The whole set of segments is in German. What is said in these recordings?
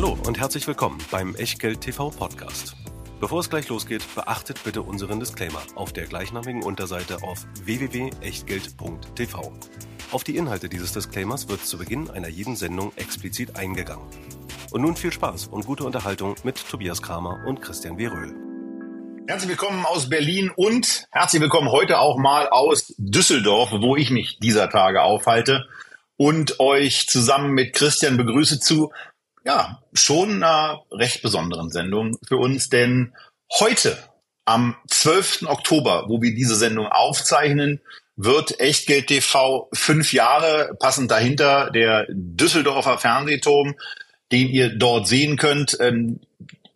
Hallo und herzlich willkommen beim Echtgeld TV Podcast. Bevor es gleich losgeht, beachtet bitte unseren Disclaimer auf der gleichnamigen Unterseite auf www.echtgeld.tv. Auf die Inhalte dieses Disclaimers wird zu Beginn einer jeden Sendung explizit eingegangen. Und nun viel Spaß und gute Unterhaltung mit Tobias Kramer und Christian W. Röhl. Herzlich willkommen aus Berlin und herzlich willkommen heute auch mal aus Düsseldorf, wo ich mich dieser Tage aufhalte und euch zusammen mit Christian begrüße zu ja, schon einer recht besonderen Sendung für uns, denn heute am 12. Oktober, wo wir diese Sendung aufzeichnen, wird Echtgeld TV fünf Jahre, passend dahinter der Düsseldorfer Fernsehturm, den ihr dort sehen könnt. Ähm,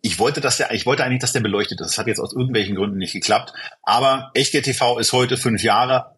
ich wollte, dass der, ich wollte eigentlich, dass der beleuchtet ist. Das hat jetzt aus irgendwelchen Gründen nicht geklappt. Aber Echtgeld TV ist heute fünf Jahre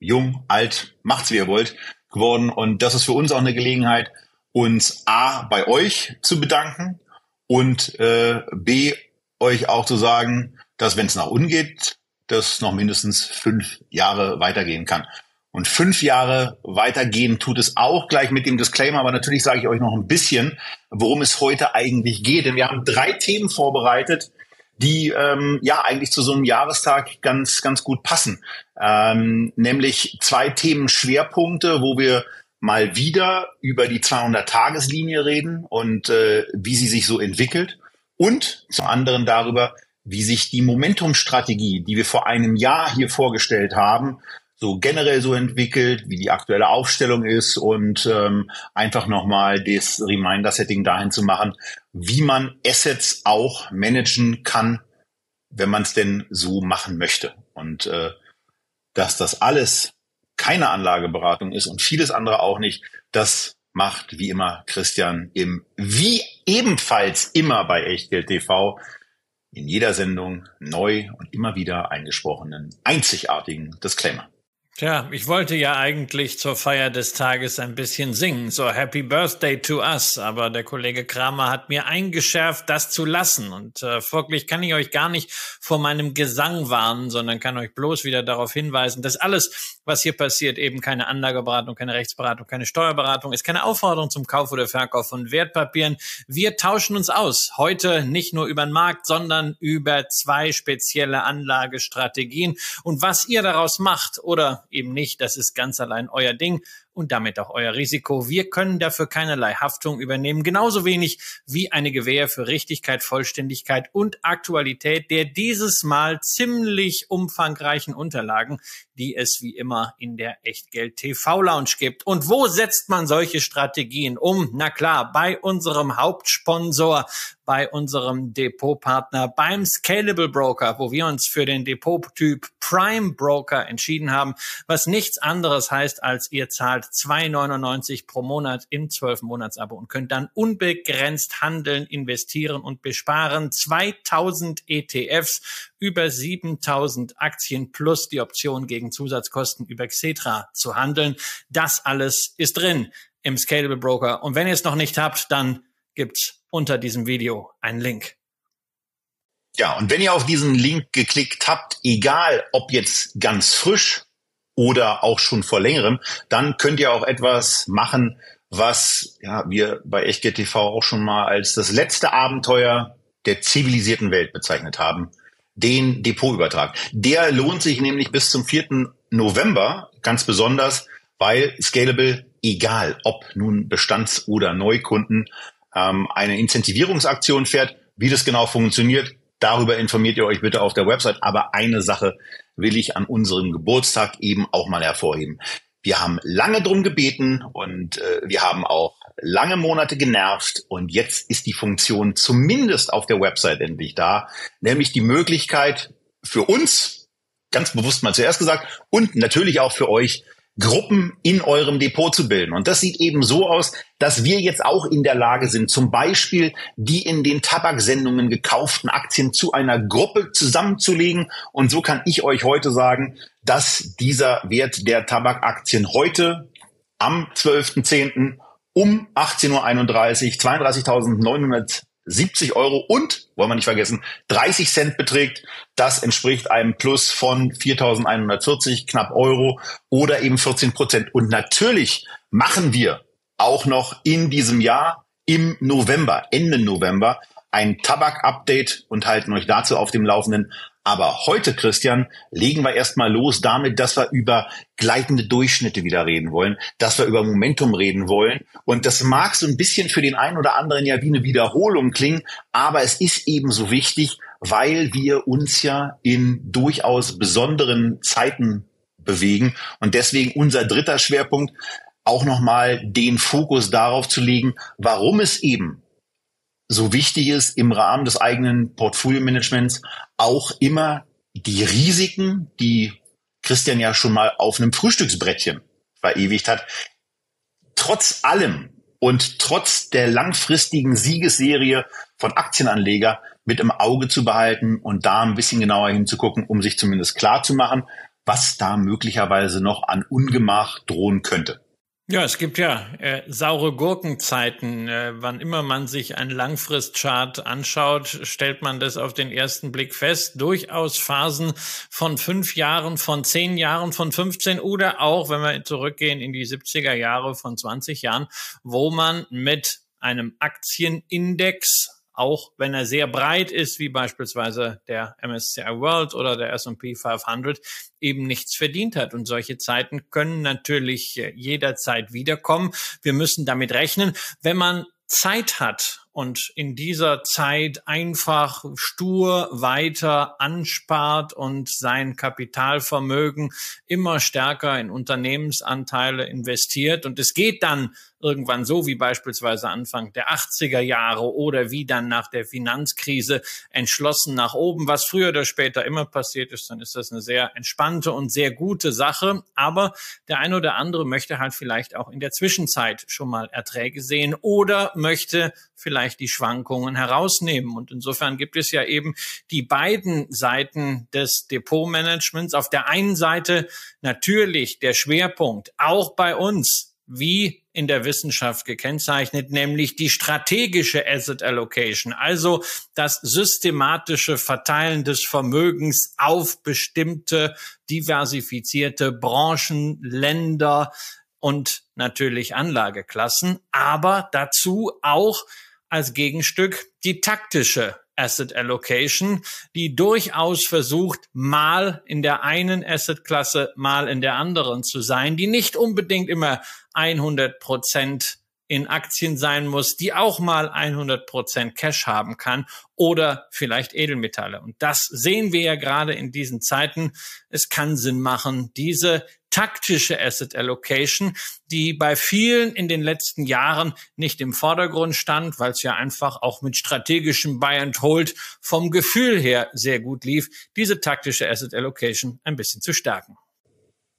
jung, alt, macht's wie ihr wollt, geworden. Und das ist für uns auch eine Gelegenheit, uns A bei euch zu bedanken und äh, B euch auch zu sagen, dass wenn es nach unten geht, das noch mindestens fünf Jahre weitergehen kann. Und fünf Jahre weitergehen tut es auch gleich mit dem Disclaimer, aber natürlich sage ich euch noch ein bisschen, worum es heute eigentlich geht. Denn wir haben drei Themen vorbereitet, die ähm, ja eigentlich zu so einem Jahrestag ganz, ganz gut passen. Ähm, nämlich zwei Themenschwerpunkte, wo wir mal wieder über die 200-Tageslinie reden und äh, wie sie sich so entwickelt und zum anderen darüber, wie sich die Momentum-Strategie, die wir vor einem Jahr hier vorgestellt haben, so generell so entwickelt, wie die aktuelle Aufstellung ist und ähm, einfach nochmal das Reminder-Setting dahin zu machen, wie man Assets auch managen kann, wenn man es denn so machen möchte. Und äh, dass das alles keine Anlageberatung ist und vieles andere auch nicht, das macht wie immer Christian im wie ebenfalls immer bei Echtgeld TV in jeder Sendung neu und immer wieder eingesprochenen einzigartigen Disclaimer. Tja, ich wollte ja eigentlich zur Feier des Tages ein bisschen singen, so Happy Birthday to us, aber der Kollege Kramer hat mir eingeschärft, das zu lassen. Und äh, folglich kann ich euch gar nicht vor meinem Gesang warnen, sondern kann euch bloß wieder darauf hinweisen, dass alles, was hier passiert, eben keine Anlageberatung, keine Rechtsberatung, keine Steuerberatung ist, keine Aufforderung zum Kauf oder Verkauf von Wertpapieren. Wir tauschen uns aus. Heute nicht nur über den Markt, sondern über zwei spezielle Anlagestrategien. Und was ihr daraus macht oder eben nicht. Das ist ganz allein euer Ding und damit auch euer Risiko. Wir können dafür keinerlei Haftung übernehmen, genauso wenig wie eine Gewähr für Richtigkeit, Vollständigkeit und Aktualität der dieses Mal ziemlich umfangreichen Unterlagen, die es wie immer in der Echtgeld TV Lounge gibt. Und wo setzt man solche Strategien um? Na klar, bei unserem Hauptsponsor, bei unserem Depotpartner, beim Scalable Broker, wo wir uns für den Depottyp Prime Broker entschieden haben, was nichts anderes heißt, als ihr zahlt 2,99 pro Monat im 12-Monats-Abo und könnt dann unbegrenzt handeln, investieren und besparen. 2000 ETFs, über 7000 Aktien plus die Option gegen Zusatzkosten über Xetra zu handeln. Das alles ist drin im Scalable Broker. Und wenn ihr es noch nicht habt, dann gibt's unter diesem Video einen Link. Ja, und wenn ihr auf diesen Link geklickt habt, egal ob jetzt ganz frisch oder auch schon vor längerem, dann könnt ihr auch etwas machen, was ja, wir bei Echtgeld TV auch schon mal als das letzte Abenteuer der zivilisierten Welt bezeichnet haben, den Depotübertrag. Der lohnt sich nämlich bis zum 4. November ganz besonders, weil Scalable, egal ob nun Bestands- oder Neukunden, ähm, eine Incentivierungsaktion fährt. Wie das genau funktioniert, darüber informiert ihr euch bitte auf der Website. Aber eine Sache will ich an unserem Geburtstag eben auch mal hervorheben. Wir haben lange drum gebeten und äh, wir haben auch lange Monate genervt und jetzt ist die Funktion zumindest auf der Website endlich da, nämlich die Möglichkeit für uns, ganz bewusst mal zuerst gesagt, und natürlich auch für euch, Gruppen in eurem Depot zu bilden. Und das sieht eben so aus, dass wir jetzt auch in der Lage sind, zum Beispiel die in den Tabaksendungen gekauften Aktien zu einer Gruppe zusammenzulegen. Und so kann ich euch heute sagen, dass dieser Wert der Tabakaktien heute am 12.10. um 18.31 Uhr 32.900 70 Euro und, wollen wir nicht vergessen, 30 Cent beträgt. Das entspricht einem Plus von 4.140 knapp Euro oder eben 14 Prozent. Und natürlich machen wir auch noch in diesem Jahr im November, Ende November, ein Tabak-Update und halten euch dazu auf dem Laufenden. Aber heute, Christian, legen wir erstmal los damit, dass wir über gleitende Durchschnitte wieder reden wollen, dass wir über Momentum reden wollen. Und das mag so ein bisschen für den einen oder anderen ja wie eine Wiederholung klingen, aber es ist ebenso wichtig, weil wir uns ja in durchaus besonderen Zeiten bewegen. Und deswegen unser dritter Schwerpunkt, auch nochmal den Fokus darauf zu legen, warum es eben so wichtig ist, im Rahmen des eigenen Portfolio-Managements auch immer die Risiken, die Christian ja schon mal auf einem Frühstücksbrettchen verewigt hat, trotz allem und trotz der langfristigen Siegesserie von Aktienanleger mit im Auge zu behalten und da ein bisschen genauer hinzugucken, um sich zumindest klar zu machen, was da möglicherweise noch an Ungemach drohen könnte. Ja, es gibt ja äh, saure Gurkenzeiten. Äh, wann immer man sich einen Langfristchart anschaut, stellt man das auf den ersten Blick fest. Durchaus Phasen von fünf Jahren, von zehn Jahren, von 15 oder auch, wenn wir zurückgehen in die 70er Jahre von 20 Jahren, wo man mit einem Aktienindex auch wenn er sehr breit ist, wie beispielsweise der MSCI World oder der S&P 500, eben nichts verdient hat. Und solche Zeiten können natürlich äh, jederzeit wiederkommen. Wir müssen damit rechnen. Wenn man Zeit hat und in dieser Zeit einfach stur weiter anspart und sein Kapitalvermögen immer stärker in Unternehmensanteile investiert. Und es geht dann irgendwann so wie beispielsweise Anfang der 80er Jahre oder wie dann nach der Finanzkrise entschlossen nach oben, was früher oder später immer passiert ist, dann ist das eine sehr entspannte und sehr gute Sache. Aber der eine oder andere möchte halt vielleicht auch in der Zwischenzeit schon mal Erträge sehen oder möchte vielleicht die Schwankungen herausnehmen. Und insofern gibt es ja eben die beiden Seiten des Depotmanagements. Auf der einen Seite natürlich der Schwerpunkt, auch bei uns, wie in der Wissenschaft gekennzeichnet, nämlich die strategische Asset Allocation, also das systematische Verteilen des Vermögens auf bestimmte diversifizierte Branchen, Länder und natürlich Anlageklassen, aber dazu auch als Gegenstück die taktische Asset Allocation, die durchaus versucht, mal in der einen Assetklasse, mal in der anderen zu sein, die nicht unbedingt immer 100 Prozent in Aktien sein muss, die auch mal 100 Prozent Cash haben kann oder vielleicht Edelmetalle. Und das sehen wir ja gerade in diesen Zeiten. Es kann Sinn machen, diese taktische Asset Allocation, die bei vielen in den letzten Jahren nicht im Vordergrund stand, weil es ja einfach auch mit strategischem Buy and Hold vom Gefühl her sehr gut lief, diese taktische Asset Allocation ein bisschen zu stärken.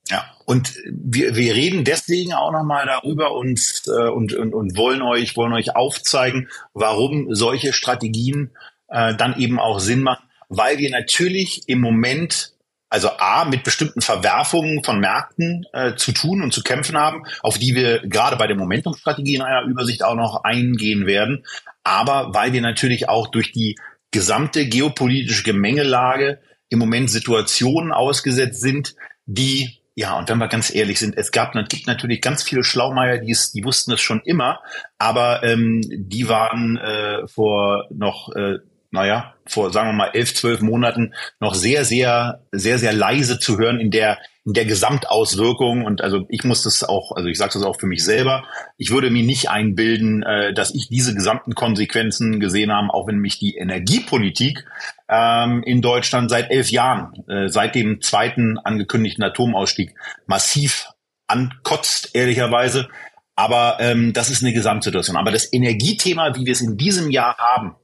Ja, und wir, wir reden deswegen auch nochmal darüber und, äh, und, und, und wollen euch, wollen euch aufzeigen, warum solche Strategien äh, dann eben auch Sinn machen, weil wir natürlich im Moment also A, mit bestimmten Verwerfungen von Märkten äh, zu tun und zu kämpfen haben, auf die wir gerade bei der Momentum-Strategie in einer Übersicht auch noch eingehen werden. Aber weil wir natürlich auch durch die gesamte geopolitische Gemengelage im Moment Situationen ausgesetzt sind, die ja, und wenn wir ganz ehrlich sind, es gab, es gibt natürlich ganz viele Schlaumeier, die, es, die wussten es schon immer, aber ähm, die waren äh, vor noch äh, naja, vor, sagen wir mal, elf, zwölf Monaten noch sehr, sehr, sehr, sehr leise zu hören in der, in der Gesamtauswirkung. Und also ich muss das auch, also ich sage das auch für mich selber, ich würde mir nicht einbilden, äh, dass ich diese gesamten Konsequenzen gesehen habe, auch wenn mich die Energiepolitik ähm, in Deutschland seit elf Jahren, äh, seit dem zweiten angekündigten Atomausstieg, massiv ankotzt, ehrlicherweise. Aber ähm, das ist eine Gesamtsituation. Aber das Energiethema, wie wir es in diesem Jahr haben,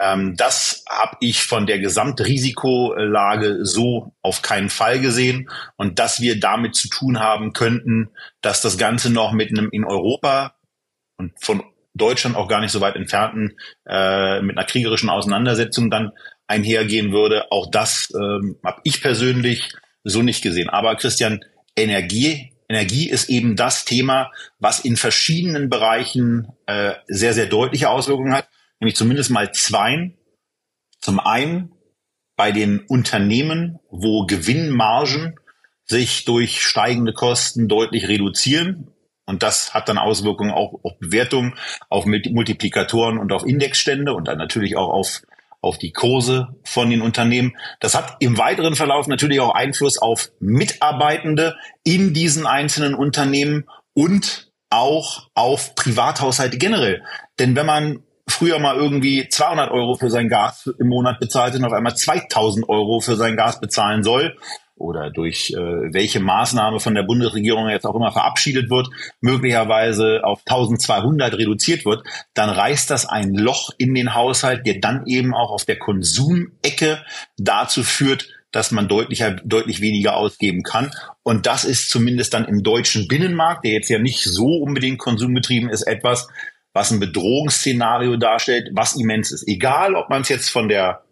ähm, das habe ich von der Gesamtrisikolage so auf keinen Fall gesehen. Und dass wir damit zu tun haben könnten, dass das Ganze noch mit einem in Europa und von Deutschland auch gar nicht so weit entfernten, äh, mit einer kriegerischen Auseinandersetzung dann einhergehen würde. Auch das ähm, habe ich persönlich so nicht gesehen. Aber Christian, Energie, Energie ist eben das Thema, was in verschiedenen Bereichen äh, sehr, sehr deutliche Auswirkungen hat nämlich zumindest mal zwei. Zum einen bei den Unternehmen, wo Gewinnmargen sich durch steigende Kosten deutlich reduzieren. Und das hat dann Auswirkungen auch auf Bewertungen, auf Multiplikatoren und auf Indexstände und dann natürlich auch auf, auf die Kurse von den Unternehmen. Das hat im weiteren Verlauf natürlich auch Einfluss auf Mitarbeitende in diesen einzelnen Unternehmen und auch auf Privathaushalte generell. Denn wenn man früher mal irgendwie 200 Euro für sein Gas im Monat bezahlt und auf einmal 2000 Euro für sein Gas bezahlen soll, oder durch äh, welche Maßnahme von der Bundesregierung jetzt auch immer verabschiedet wird, möglicherweise auf 1200 reduziert wird, dann reißt das ein Loch in den Haushalt, der dann eben auch auf der Konsumecke dazu führt, dass man deutlicher, deutlich weniger ausgeben kann. Und das ist zumindest dann im deutschen Binnenmarkt, der jetzt ja nicht so unbedingt konsumgetrieben ist, etwas, was ein Bedrohungsszenario darstellt, was immens ist. Egal, ob man es jetzt von der,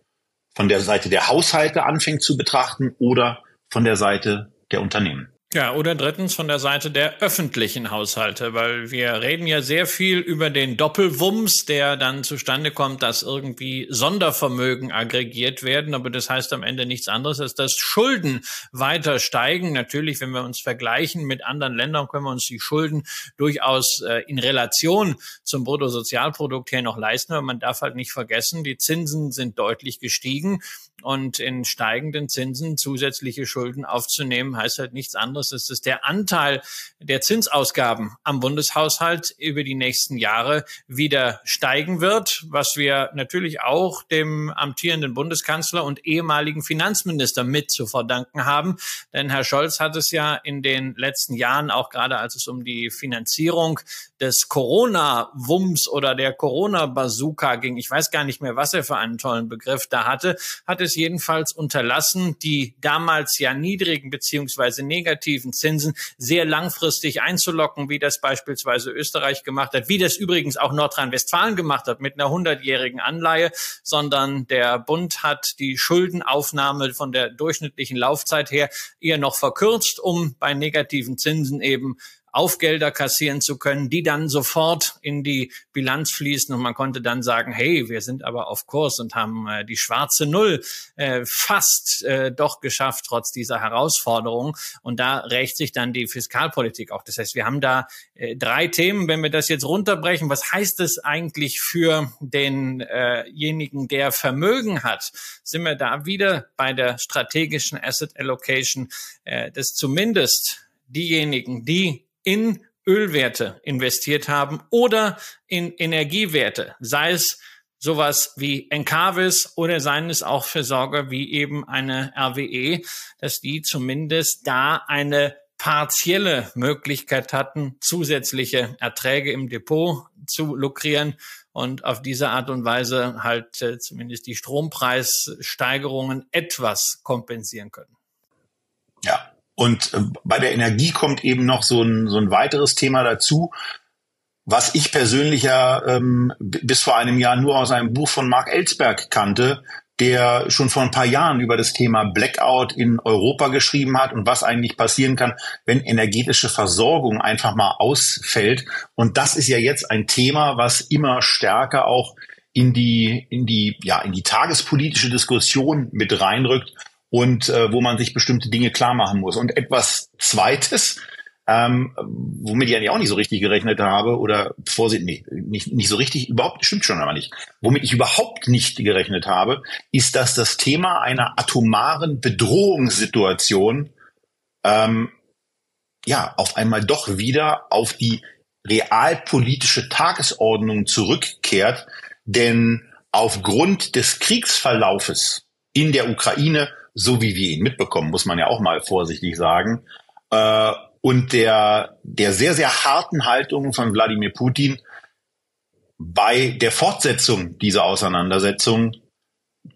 von der Seite der Haushalte anfängt zu betrachten oder von der Seite der Unternehmen. Ja, oder drittens von der Seite der öffentlichen Haushalte, weil wir reden ja sehr viel über den Doppelwumms, der dann zustande kommt, dass irgendwie Sondervermögen aggregiert werden, aber das heißt am Ende nichts anderes, als dass Schulden weiter steigen. Natürlich, wenn wir uns vergleichen mit anderen Ländern, können wir uns die Schulden durchaus äh, in Relation zum Bruttosozialprodukt her noch leisten, aber man darf halt nicht vergessen, die Zinsen sind deutlich gestiegen und in steigenden Zinsen zusätzliche Schulden aufzunehmen, heißt halt nichts anderes. Es ist der Anteil der Zinsausgaben am Bundeshaushalt über die nächsten Jahre wieder steigen wird, was wir natürlich auch dem amtierenden Bundeskanzler und ehemaligen Finanzminister mit zu verdanken haben. Denn Herr Scholz hat es ja in den letzten Jahren, auch gerade als es um die Finanzierung des Corona-Wumms oder der Corona-Bazooka ging, ich weiß gar nicht mehr, was er für einen tollen Begriff da hatte, hat es jedenfalls unterlassen, die damals ja niedrigen beziehungsweise negativen Zinsen sehr langfristig einzulocken, wie das beispielsweise Österreich gemacht hat, wie das übrigens auch Nordrhein-Westfalen gemacht hat mit einer hundertjährigen Anleihe, sondern der Bund hat die Schuldenaufnahme von der durchschnittlichen Laufzeit her eher noch verkürzt, um bei negativen Zinsen eben Aufgelder kassieren zu können, die dann sofort in die Bilanz fließen und man konnte dann sagen, hey, wir sind aber auf Kurs und haben äh, die schwarze Null äh, fast äh, doch geschafft, trotz dieser Herausforderung. Und da rächt sich dann die Fiskalpolitik auch. Das heißt, wir haben da äh, drei Themen. Wenn wir das jetzt runterbrechen, was heißt das eigentlich für denjenigen, der Vermögen hat? Sind wir da wieder bei der strategischen Asset Allocation, äh, dass zumindest diejenigen, die in Ölwerte investiert haben oder in Energiewerte, sei es sowas wie Encarvis oder seien es auch Versorger wie eben eine RWE, dass die zumindest da eine partielle Möglichkeit hatten, zusätzliche Erträge im Depot zu lukrieren und auf diese Art und Weise halt äh, zumindest die Strompreissteigerungen etwas kompensieren können. Ja, und äh, bei der Energie kommt eben noch so ein, so ein weiteres Thema dazu, was ich persönlich ja ähm, bis vor einem Jahr nur aus einem Buch von Mark Ellsberg kannte, der schon vor ein paar Jahren über das Thema Blackout in Europa geschrieben hat und was eigentlich passieren kann, wenn energetische Versorgung einfach mal ausfällt. Und das ist ja jetzt ein Thema, was immer stärker auch in die, in die, ja, in die tagespolitische Diskussion mit reinrückt und äh, wo man sich bestimmte Dinge klar machen muss. Und etwas Zweites, ähm, womit ich eigentlich auch nicht so richtig gerechnet habe oder Vorsicht, nee, nicht, nicht so richtig, überhaupt, stimmt schon aber nicht. Womit ich überhaupt nicht gerechnet habe, ist, dass das Thema einer atomaren Bedrohungssituation ähm, ja auf einmal doch wieder auf die realpolitische Tagesordnung zurückkehrt, denn aufgrund des Kriegsverlaufes in der Ukraine so wie wir ihn mitbekommen, muss man ja auch mal vorsichtig sagen. Äh, und der, der sehr, sehr harten Haltung von Wladimir Putin bei der Fortsetzung dieser Auseinandersetzung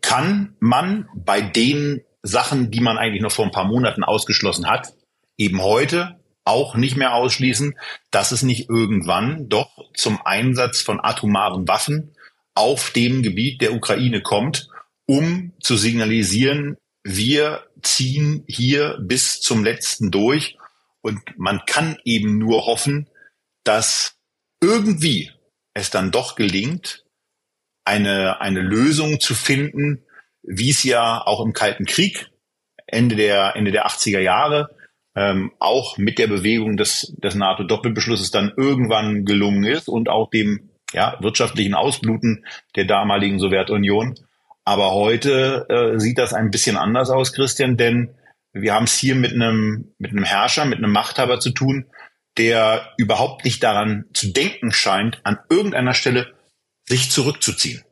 kann man bei den Sachen, die man eigentlich noch vor ein paar Monaten ausgeschlossen hat, eben heute auch nicht mehr ausschließen, dass es nicht irgendwann doch zum Einsatz von atomaren Waffen auf dem Gebiet der Ukraine kommt, um zu signalisieren, wir ziehen hier bis zum letzten durch und man kann eben nur hoffen, dass irgendwie es dann doch gelingt, eine, eine Lösung zu finden, wie es ja auch im Kalten Krieg Ende der, Ende der 80er Jahre ähm, auch mit der Bewegung des, des NATO-Doppelbeschlusses dann irgendwann gelungen ist und auch dem ja, wirtschaftlichen Ausbluten der damaligen Sowjetunion. Aber heute äh, sieht das ein bisschen anders aus, Christian, denn wir haben es hier mit einem, mit einem Herrscher, mit einem Machthaber zu tun, der überhaupt nicht daran zu denken scheint, an irgendeiner Stelle sich zurückzuziehen.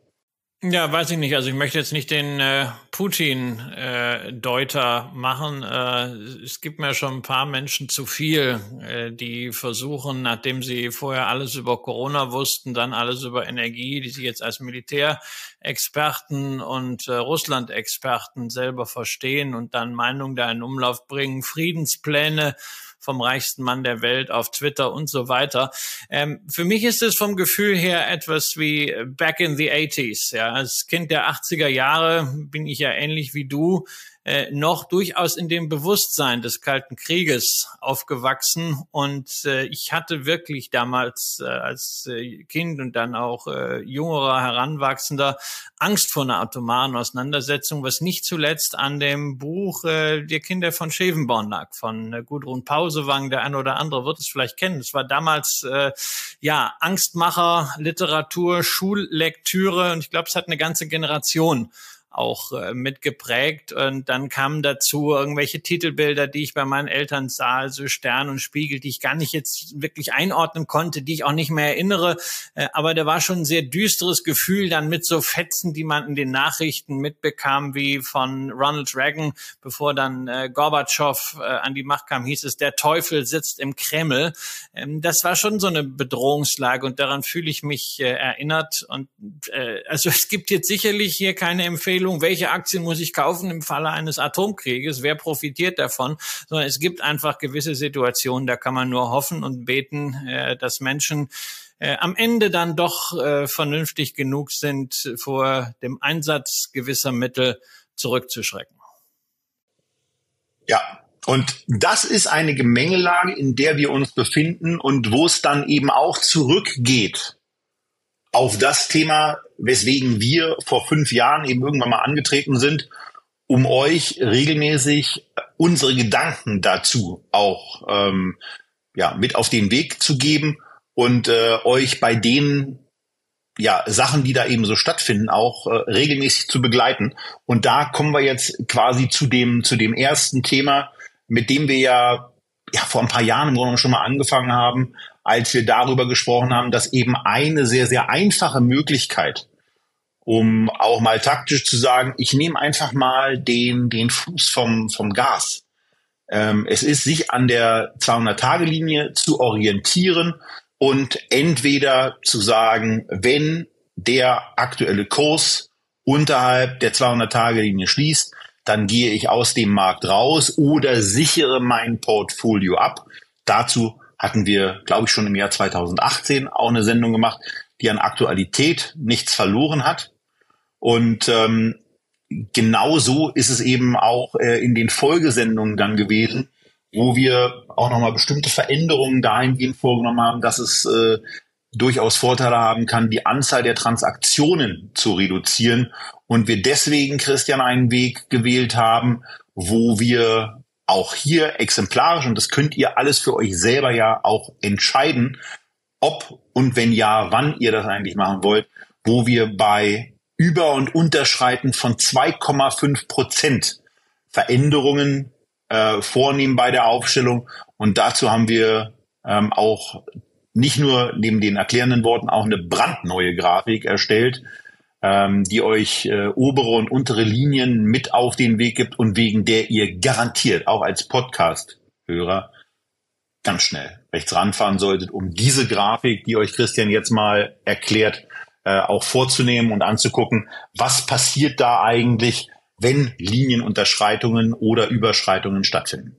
Ja, weiß ich nicht. Also ich möchte jetzt nicht den äh, Putin-Deuter äh, machen. Äh, es gibt mir schon ein paar Menschen zu viel, äh, die versuchen, nachdem sie vorher alles über Corona wussten, dann alles über Energie, die sie jetzt als Militärexperten und äh, Russland-Experten selber verstehen und dann Meinungen da in Umlauf bringen, Friedenspläne vom reichsten Mann der Welt auf Twitter und so weiter. Ähm, für mich ist es vom Gefühl her etwas wie back in the 80s. Ja, als Kind der 80er Jahre bin ich ja ähnlich wie du äh, noch durchaus in dem Bewusstsein des Kalten Krieges aufgewachsen. Und äh, ich hatte wirklich damals äh, als äh, Kind und dann auch äh, jüngerer Heranwachsender Angst vor einer atomaren Auseinandersetzung, was nicht zuletzt an dem Buch äh, Die Kinder von Schevenborn lag, von äh, Gudrun Pausewang. Der eine oder andere wird es vielleicht kennen. Es war damals äh, ja Angstmacher, Literatur, Schullektüre und ich glaube, es hat eine ganze Generation auch äh, mitgeprägt. Und dann kamen dazu irgendwelche Titelbilder, die ich bei meinen Eltern sah, also Stern und Spiegel, die ich gar nicht jetzt wirklich einordnen konnte, die ich auch nicht mehr erinnere. Äh, aber da war schon ein sehr düsteres Gefühl dann mit so Fetzen, die man in den Nachrichten mitbekam, wie von Ronald Reagan, bevor dann äh, Gorbatschow äh, an die Macht kam, hieß es, der Teufel sitzt im Kreml. Ähm, das war schon so eine Bedrohungslage und daran fühle ich mich äh, erinnert. Und äh, also es gibt jetzt sicherlich hier keine Empfehlung, Empfehlung, welche Aktien muss ich kaufen im Falle eines Atomkrieges, wer profitiert davon, sondern es gibt einfach gewisse Situationen, da kann man nur hoffen und beten, äh, dass Menschen äh, am Ende dann doch äh, vernünftig genug sind, vor dem Einsatz gewisser Mittel zurückzuschrecken. Ja, und das ist eine Gemengelage, in der wir uns befinden und wo es dann eben auch zurückgeht auf das Thema, weswegen wir vor fünf Jahren eben irgendwann mal angetreten sind, um euch regelmäßig unsere Gedanken dazu auch ähm, ja, mit auf den Weg zu geben und äh, euch bei den ja, Sachen, die da eben so stattfinden, auch äh, regelmäßig zu begleiten. Und da kommen wir jetzt quasi zu dem, zu dem ersten Thema, mit dem wir ja, ja vor ein paar Jahren im Grunde schon mal angefangen haben, als wir darüber gesprochen haben, dass eben eine sehr, sehr einfache Möglichkeit, um auch mal taktisch zu sagen, ich nehme einfach mal den, den Fuß vom, vom Gas. Ähm, es ist, sich an der 200-Tage-Linie zu orientieren und entweder zu sagen, wenn der aktuelle Kurs unterhalb der 200-Tage-Linie schließt, dann gehe ich aus dem Markt raus oder sichere mein Portfolio ab. Dazu hatten wir, glaube ich, schon im Jahr 2018 auch eine Sendung gemacht, die an Aktualität nichts verloren hat. Und ähm, genau so ist es eben auch äh, in den Folgesendungen dann gewesen, wo wir auch nochmal bestimmte Veränderungen dahingehend vorgenommen haben, dass es äh, durchaus Vorteile haben kann, die Anzahl der Transaktionen zu reduzieren. Und wir deswegen, Christian, einen Weg gewählt haben, wo wir auch hier exemplarisch, und das könnt ihr alles für euch selber ja auch entscheiden, ob und wenn ja, wann ihr das eigentlich machen wollt, wo wir bei Über- und Unterschreiten von 2,5 Prozent Veränderungen äh, vornehmen bei der Aufstellung. Und dazu haben wir ähm, auch nicht nur neben den erklärenden Worten auch eine brandneue Grafik erstellt, ähm, die euch äh, obere und untere Linien mit auf den Weg gibt und wegen der ihr garantiert auch als Podcast-Hörer ganz schnell rechts ranfahren solltet, um diese Grafik, die euch Christian jetzt mal erklärt, äh, auch vorzunehmen und anzugucken, was passiert da eigentlich, wenn Linienunterschreitungen oder Überschreitungen stattfinden.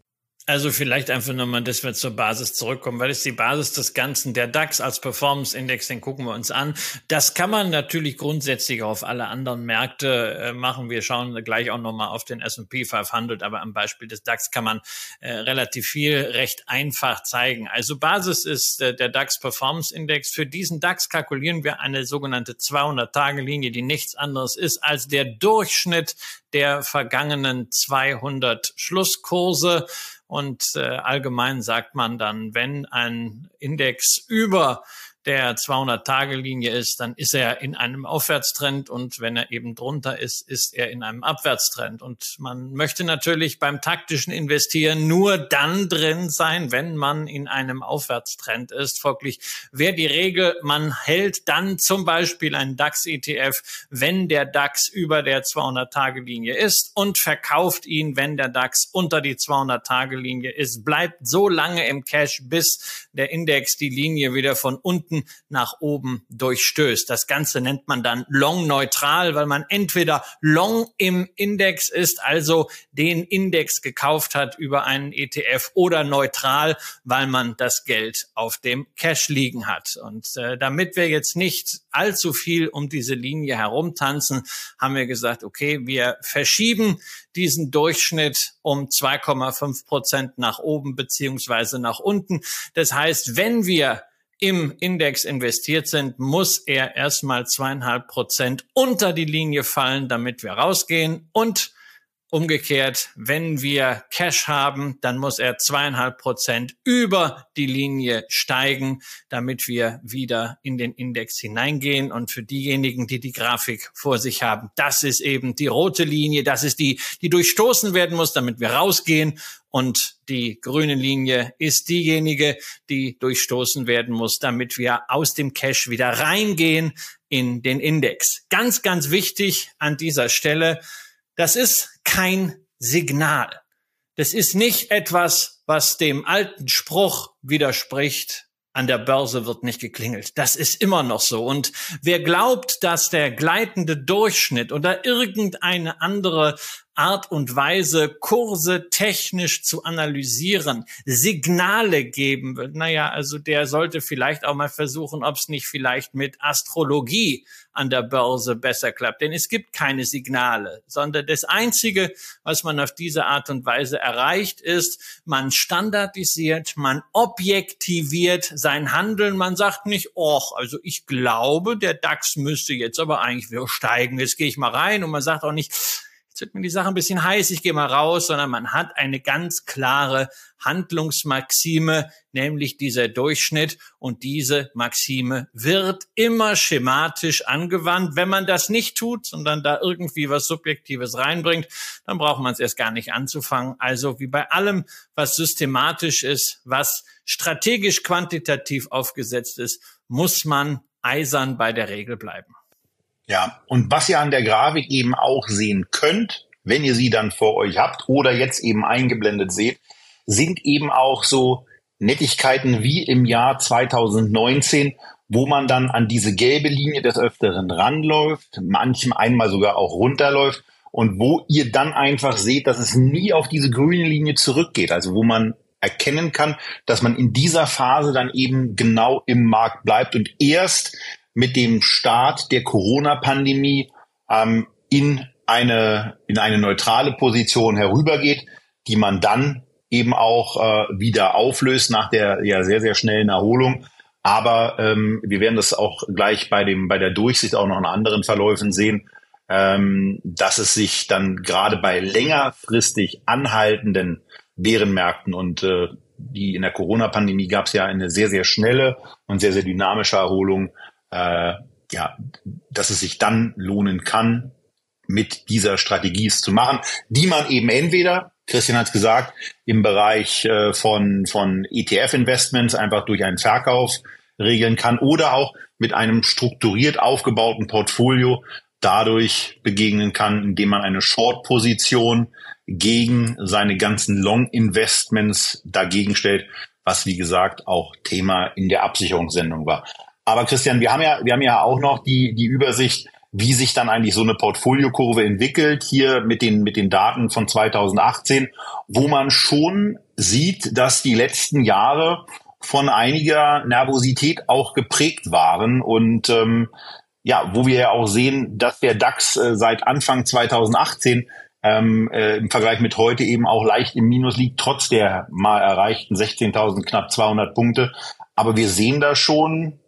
Also vielleicht einfach nochmal, dass wir zur Basis zurückkommen, weil es die Basis des Ganzen, der DAX als Performance Index, den gucken wir uns an. Das kann man natürlich grundsätzlich auf alle anderen Märkte äh, machen. Wir schauen gleich auch nochmal auf den S&P 500, aber am Beispiel des DAX kann man äh, relativ viel recht einfach zeigen. Also Basis ist äh, der DAX Performance Index. Für diesen DAX kalkulieren wir eine sogenannte 200-Tage-Linie, die nichts anderes ist als der Durchschnitt der vergangenen 200 Schlusskurse. Und äh, allgemein sagt man dann, wenn ein Index über der 200-Tage-Linie ist, dann ist er in einem Aufwärtstrend und wenn er eben drunter ist, ist er in einem Abwärtstrend. Und man möchte natürlich beim taktischen Investieren nur dann drin sein, wenn man in einem Aufwärtstrend ist. Folglich wäre die Regel, man hält dann zum Beispiel einen DAX-ETF, wenn der DAX über der 200-Tage-Linie ist und verkauft ihn, wenn der DAX unter die 200-Tage-Linie ist, bleibt so lange im Cash, bis der Index die Linie wieder von unten unten nach oben durchstößt. Das Ganze nennt man dann long-neutral, weil man entweder long im Index ist, also den Index gekauft hat über einen ETF oder neutral, weil man das Geld auf dem Cash liegen hat. Und äh, damit wir jetzt nicht allzu viel um diese Linie herumtanzen, haben wir gesagt, okay, wir verschieben diesen Durchschnitt um 2,5 Prozent nach oben beziehungsweise nach unten. Das heißt, wenn wir im Index investiert sind, muss er erstmal zweieinhalb Prozent unter die Linie fallen, damit wir rausgehen. Und umgekehrt, wenn wir Cash haben, dann muss er zweieinhalb Prozent über die Linie steigen, damit wir wieder in den Index hineingehen. Und für diejenigen, die die Grafik vor sich haben, das ist eben die rote Linie. Das ist die, die durchstoßen werden muss, damit wir rausgehen. Und die grüne Linie ist diejenige, die durchstoßen werden muss, damit wir aus dem Cash wieder reingehen in den Index. Ganz, ganz wichtig an dieser Stelle. Das ist kein Signal. Das ist nicht etwas, was dem alten Spruch widerspricht, an der Börse wird nicht geklingelt. Das ist immer noch so. Und wer glaubt, dass der gleitende Durchschnitt oder irgendeine andere Art und Weise, Kurse technisch zu analysieren, Signale geben will. Naja, also der sollte vielleicht auch mal versuchen, ob es nicht vielleicht mit Astrologie an der Börse besser klappt. Denn es gibt keine Signale, sondern das Einzige, was man auf diese Art und Weise erreicht, ist, man standardisiert, man objektiviert sein Handeln. Man sagt nicht, oh, also ich glaube, der DAX müsste jetzt aber eigentlich wieder steigen. Jetzt gehe ich mal rein und man sagt auch nicht, jetzt wird mir die Sache ein bisschen heiß, ich gehe mal raus, sondern man hat eine ganz klare Handlungsmaxime, nämlich dieser Durchschnitt. Und diese Maxime wird immer schematisch angewandt. Wenn man das nicht tut, sondern da irgendwie was Subjektives reinbringt, dann braucht man es erst gar nicht anzufangen. Also wie bei allem, was systematisch ist, was strategisch quantitativ aufgesetzt ist, muss man eisern bei der Regel bleiben. Ja, und was ihr an der Grafik eben auch sehen könnt, wenn ihr sie dann vor euch habt oder jetzt eben eingeblendet seht, sind eben auch so Nettigkeiten wie im Jahr 2019, wo man dann an diese gelbe Linie des Öfteren ranläuft, manchem einmal sogar auch runterläuft und wo ihr dann einfach seht, dass es nie auf diese grüne Linie zurückgeht. Also wo man erkennen kann, dass man in dieser Phase dann eben genau im Markt bleibt und erst mit dem Start der Corona-Pandemie ähm, in eine in eine neutrale Position herübergeht, die man dann eben auch äh, wieder auflöst nach der ja sehr sehr schnellen Erholung. Aber ähm, wir werden das auch gleich bei dem bei der Durchsicht auch noch in anderen Verläufen sehen, ähm, dass es sich dann gerade bei längerfristig anhaltenden Bärenmärkten und äh, die in der Corona-Pandemie gab es ja eine sehr sehr schnelle und sehr sehr dynamische Erholung äh, ja, dass es sich dann lohnen kann, mit dieser Strategie es zu machen, die man eben entweder, Christian hat es gesagt, im Bereich äh, von, von ETF-Investments einfach durch einen Verkauf regeln kann oder auch mit einem strukturiert aufgebauten Portfolio dadurch begegnen kann, indem man eine Short-Position gegen seine ganzen Long-Investments dagegen stellt, was wie gesagt auch Thema in der Absicherungssendung war. Aber Christian, wir haben ja, wir haben ja auch noch die, die Übersicht, wie sich dann eigentlich so eine Portfoliokurve entwickelt, hier mit den, mit den Daten von 2018, wo man schon sieht, dass die letzten Jahre von einiger Nervosität auch geprägt waren und ähm, ja, wo wir ja auch sehen, dass der DAX äh, seit Anfang 2018 ähm, äh, im Vergleich mit heute eben auch leicht im Minus liegt, trotz der mal erreichten 16.000 knapp 200 Punkte. Aber wir sehen da schon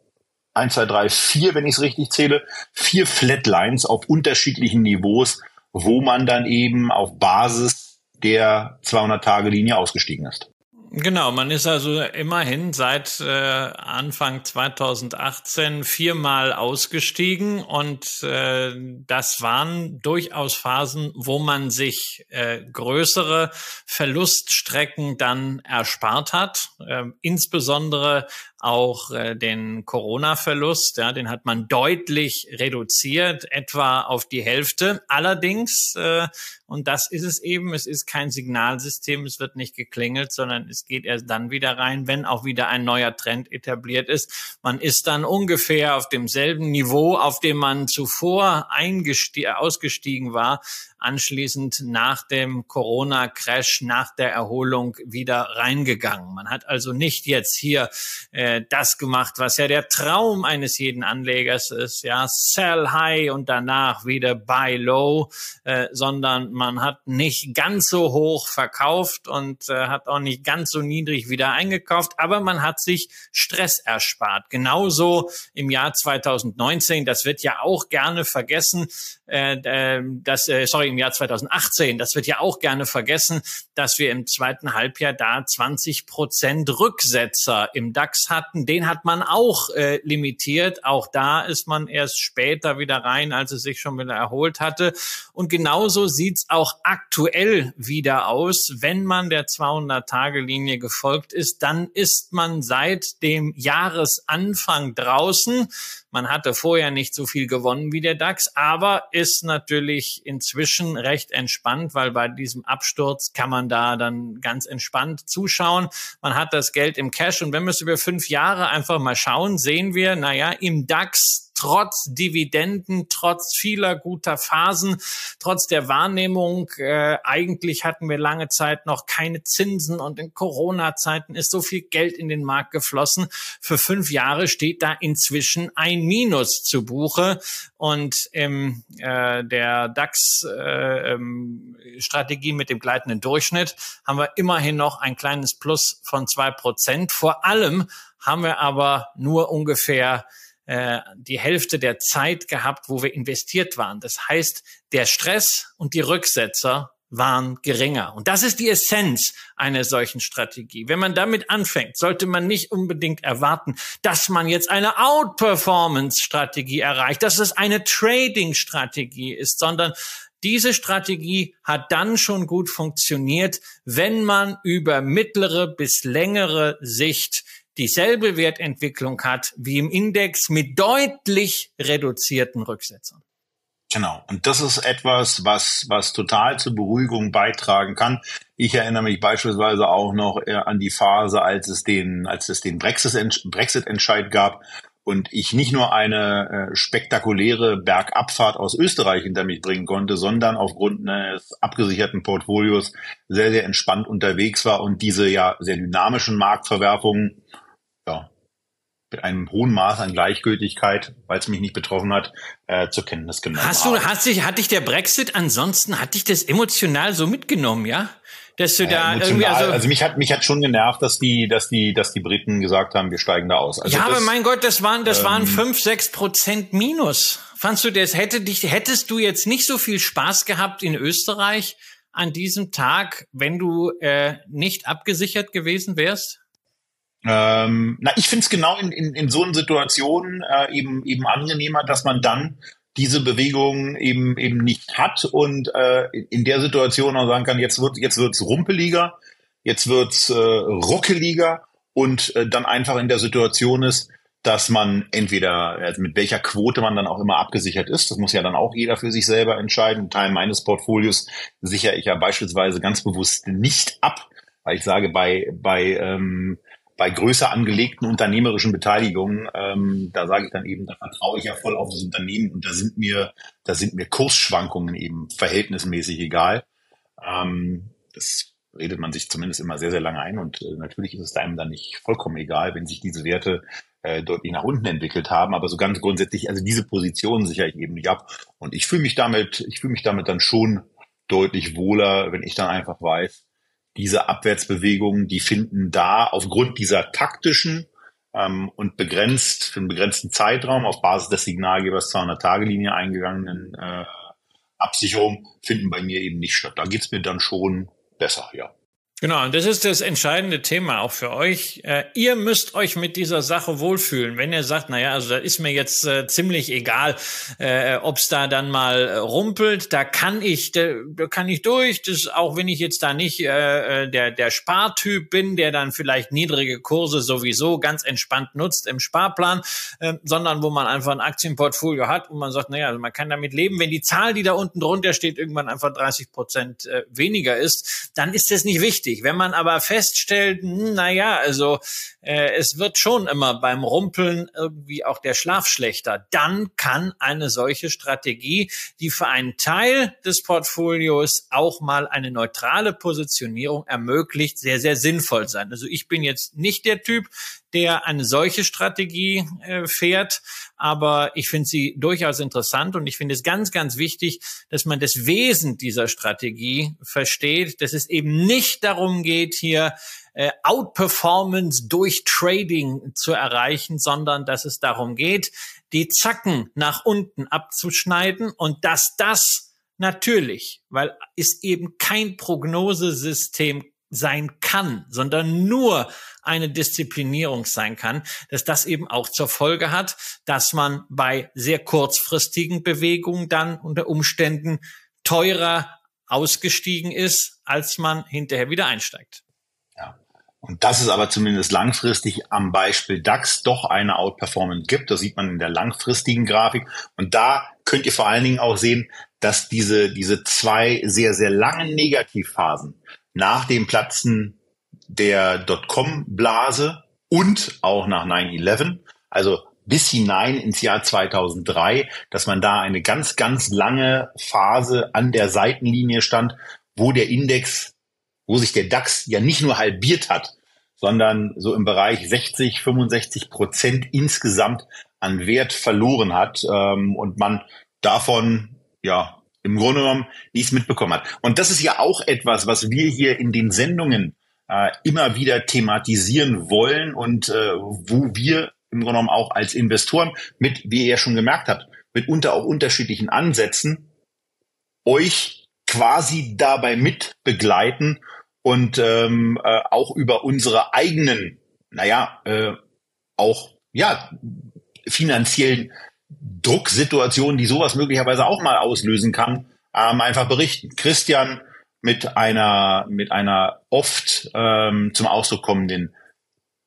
eins, zwei, drei, vier, wenn ich es richtig zähle, vier Flatlines auf unterschiedlichen Niveaus, wo man dann eben auf Basis der 200-Tage-Linie ausgestiegen ist. Genau, man ist also immerhin seit äh, Anfang 2018 viermal ausgestiegen und äh, das waren durchaus Phasen, wo man sich äh, größere Verluststrecken dann erspart hat, äh, insbesondere auch äh, den Corona-Verlust, ja, den hat man deutlich reduziert, etwa auf die Hälfte. Allerdings, äh, und das ist es eben, es ist kein Signalsystem, es wird nicht geklingelt, sondern es geht erst dann wieder rein, wenn auch wieder ein neuer Trend etabliert ist. Man ist dann ungefähr auf demselben Niveau, auf dem man zuvor ausgestiegen war, anschließend nach dem Corona-Crash, nach der Erholung wieder reingegangen. Man hat also nicht jetzt hier äh, das gemacht, was ja der Traum eines jeden Anlegers ist, ja, sell high und danach wieder buy low, äh, sondern man hat nicht ganz so hoch verkauft und äh, hat auch nicht ganz so niedrig wieder eingekauft, aber man hat sich Stress erspart. Genauso im Jahr 2019, das wird ja auch gerne vergessen, äh, äh, das, äh, sorry, im Jahr 2018, das wird ja auch gerne vergessen, dass wir im zweiten Halbjahr da 20 Prozent Rücksetzer im DAX hatten. Den hat man auch äh, limitiert. Auch da ist man erst später wieder rein, als es sich schon wieder erholt hatte. Und genauso sieht's auch aktuell wieder aus. Wenn man der 200-Tage-Linie gefolgt ist, dann ist man seit dem Jahresanfang draußen. Man hatte vorher nicht so viel gewonnen wie der DAX, aber ist natürlich inzwischen recht entspannt, weil bei diesem Absturz kann man da dann ganz entspannt zuschauen. Man hat das Geld im Cash und wenn wir es über fünf Jahre einfach mal schauen, sehen wir, naja, im DAX trotz Dividenden, trotz vieler guter Phasen, trotz der Wahrnehmung, äh, eigentlich hatten wir lange Zeit noch keine Zinsen und in Corona-Zeiten ist so viel Geld in den Markt geflossen. Für fünf Jahre steht da inzwischen ein Minus zu Buche und im äh, der DAX-Strategie äh, mit dem gleitenden Durchschnitt haben wir immerhin noch ein kleines Plus von zwei Prozent. Vor allem haben wir aber nur ungefähr äh, die Hälfte der Zeit gehabt, wo wir investiert waren. Das heißt, der Stress und die Rücksetzer waren geringer. Und das ist die Essenz einer solchen Strategie. Wenn man damit anfängt, sollte man nicht unbedingt erwarten, dass man jetzt eine Outperformance-Strategie erreicht, dass es eine Trading-Strategie ist, sondern diese Strategie hat dann schon gut funktioniert, wenn man über mittlere bis längere Sicht dieselbe Wertentwicklung hat wie im Index mit deutlich reduzierten Rücksetzern. Genau. Und das ist etwas, was, was total zur Beruhigung beitragen kann. Ich erinnere mich beispielsweise auch noch äh, an die Phase, als es den, als es den Brexit-Entscheid gab und ich nicht nur eine äh, spektakuläre Bergabfahrt aus Österreich hinter mich bringen konnte, sondern aufgrund eines abgesicherten Portfolios sehr, sehr entspannt unterwegs war und diese ja sehr dynamischen Marktverwerfungen ja, mit einem hohen Maß an Gleichgültigkeit, weil es mich nicht betroffen hat, äh, zur Kenntnis genommen hast du, Hast dich, hat dich der Brexit ansonsten, hat dich das emotional so mitgenommen, ja? Dass du da emotional, irgendwie also, also mich hat mich hat schon genervt, dass die dass die dass die Briten gesagt haben, wir steigen da aus. Also ja, das, aber mein Gott, das waren das ähm, waren fünf sechs Prozent Minus. Fandst du das hätte dich hättest du jetzt nicht so viel Spaß gehabt in Österreich an diesem Tag, wenn du äh, nicht abgesichert gewesen wärst? Ähm, na, ich finde es genau in, in, in so Situation äh, eben eben angenehmer, dass man dann diese Bewegung eben eben nicht hat und äh, in der Situation auch sagen kann, jetzt wird jetzt wird's rumpeliger, jetzt wird's äh, ruckeliger und äh, dann einfach in der Situation ist, dass man entweder also mit welcher Quote man dann auch immer abgesichert ist, das muss ja dann auch jeder für sich selber entscheiden. Teil meines Portfolios sichere ich ja beispielsweise ganz bewusst nicht ab, weil ich sage, bei bei ähm, bei größer angelegten unternehmerischen Beteiligungen, ähm, da sage ich dann eben, da vertraue ich ja voll auf das Unternehmen und da sind mir, da sind mir Kursschwankungen eben verhältnismäßig egal. Ähm, das redet man sich zumindest immer sehr, sehr lange ein und äh, natürlich ist es einem dann nicht vollkommen egal, wenn sich diese Werte äh, deutlich nach unten entwickelt haben, aber so ganz grundsätzlich, also diese Position sichere ich eben nicht ab und ich fühle mich damit, ich fühle mich damit dann schon deutlich wohler, wenn ich dann einfach weiß, diese Abwärtsbewegungen, die finden da aufgrund dieser taktischen ähm, und begrenzt für einen begrenzten Zeitraum auf Basis des Signalgebers 200-Tage-Linie eingegangenen äh, Absicherung finden bei mir eben nicht statt. Da geht's mir dann schon besser, ja. Genau, und das ist das entscheidende Thema auch für euch. Äh, ihr müsst euch mit dieser Sache wohlfühlen. Wenn ihr sagt, naja, also das ist mir jetzt äh, ziemlich egal, äh, ob es da dann mal äh, rumpelt, da kann ich, da, da kann ich durch. Das auch wenn ich jetzt da nicht äh, äh, der der Spartyp bin, der dann vielleicht niedrige Kurse sowieso ganz entspannt nutzt im Sparplan, äh, sondern wo man einfach ein Aktienportfolio hat und man sagt, naja, also man kann damit leben. Wenn die Zahl, die da unten drunter steht, irgendwann einfach 30 Prozent äh, weniger ist, dann ist das nicht wichtig richtig. Wenn man aber feststellt, hm, na ja, also äh, es wird schon immer beim Rumpeln irgendwie auch der Schlaf schlechter, dann kann eine solche Strategie, die für einen Teil des Portfolios auch mal eine neutrale Positionierung ermöglicht, sehr, sehr sinnvoll sein. Also ich bin jetzt nicht der Typ, der eine solche Strategie äh, fährt. Aber ich finde sie durchaus interessant und ich finde es ganz, ganz wichtig, dass man das Wesen dieser Strategie versteht, dass es eben nicht darum geht, hier äh, Outperformance durch Trading zu erreichen, sondern dass es darum geht, die Zacken nach unten abzuschneiden und dass das natürlich, weil es eben kein Prognosesystem sein kann, sondern nur eine Disziplinierung sein kann, dass das eben auch zur Folge hat, dass man bei sehr kurzfristigen Bewegungen dann unter Umständen teurer ausgestiegen ist, als man hinterher wieder einsteigt. Ja. Und dass es aber zumindest langfristig am Beispiel DAX doch eine Outperformance gibt, das sieht man in der langfristigen Grafik. Und da könnt ihr vor allen Dingen auch sehen, dass diese, diese zwei sehr, sehr langen Negativphasen, nach dem Platzen der Dotcom-Blase und auch nach 9-11, also bis hinein ins Jahr 2003, dass man da eine ganz, ganz lange Phase an der Seitenlinie stand, wo der Index, wo sich der DAX ja nicht nur halbiert hat, sondern so im Bereich 60, 65 Prozent insgesamt an Wert verloren hat. Ähm, und man davon ja im Grunde genommen nichts mitbekommen hat. Und das ist ja auch etwas, was wir hier in den Sendungen äh, immer wieder thematisieren wollen und äh, wo wir im Grunde genommen auch als Investoren mit, wie ihr ja schon gemerkt habt, mitunter auch unterschiedlichen Ansätzen euch quasi dabei mit begleiten und ähm, äh, auch über unsere eigenen, naja, äh, auch ja finanziellen Drucksituationen, die sowas möglicherweise auch mal auslösen kann, ähm, einfach berichten. Christian mit einer mit einer oft ähm, zum Ausdruck kommenden,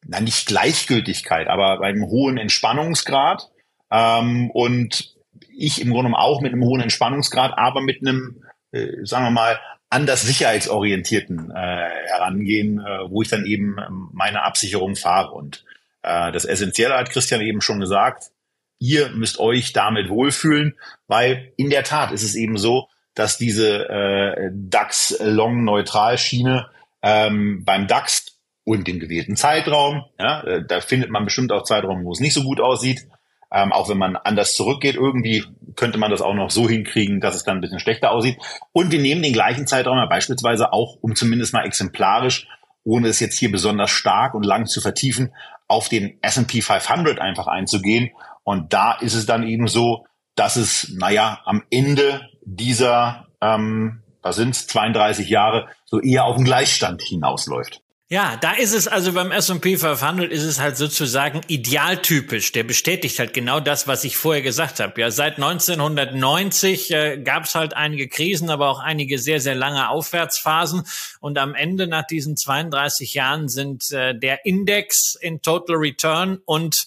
na nicht Gleichgültigkeit, aber einem hohen Entspannungsgrad ähm, und ich im Grunde auch mit einem hohen Entspannungsgrad, aber mit einem, äh, sagen wir mal, anders sicherheitsorientierten äh, Herangehen, äh, wo ich dann eben meine Absicherung fahre. Und äh, das Essentielle hat Christian eben schon gesagt, ihr müsst euch damit wohlfühlen, weil in der Tat ist es eben so, dass diese äh, DAX-Long-Neutral-Schiene ähm, beim DAX und dem gewählten Zeitraum, ja, äh, da findet man bestimmt auch Zeitraum, wo es nicht so gut aussieht, ähm, auch wenn man anders zurückgeht, irgendwie könnte man das auch noch so hinkriegen, dass es dann ein bisschen schlechter aussieht. Und wir nehmen den gleichen Zeitraum ja beispielsweise auch, um zumindest mal exemplarisch, ohne es jetzt hier besonders stark und lang zu vertiefen, auf den S&P 500 einfach einzugehen und da ist es dann eben so, dass es, naja, am Ende dieser, ähm, was sind's, 32 Jahre, so eher auf den Gleichstand hinausläuft. Ja, da ist es also beim S&P 500 ist es halt sozusagen idealtypisch. Der bestätigt halt genau das, was ich vorher gesagt habe. Ja, seit 1990 äh, gab es halt einige Krisen, aber auch einige sehr sehr lange Aufwärtsphasen und am Ende nach diesen 32 Jahren sind äh, der Index in Total Return und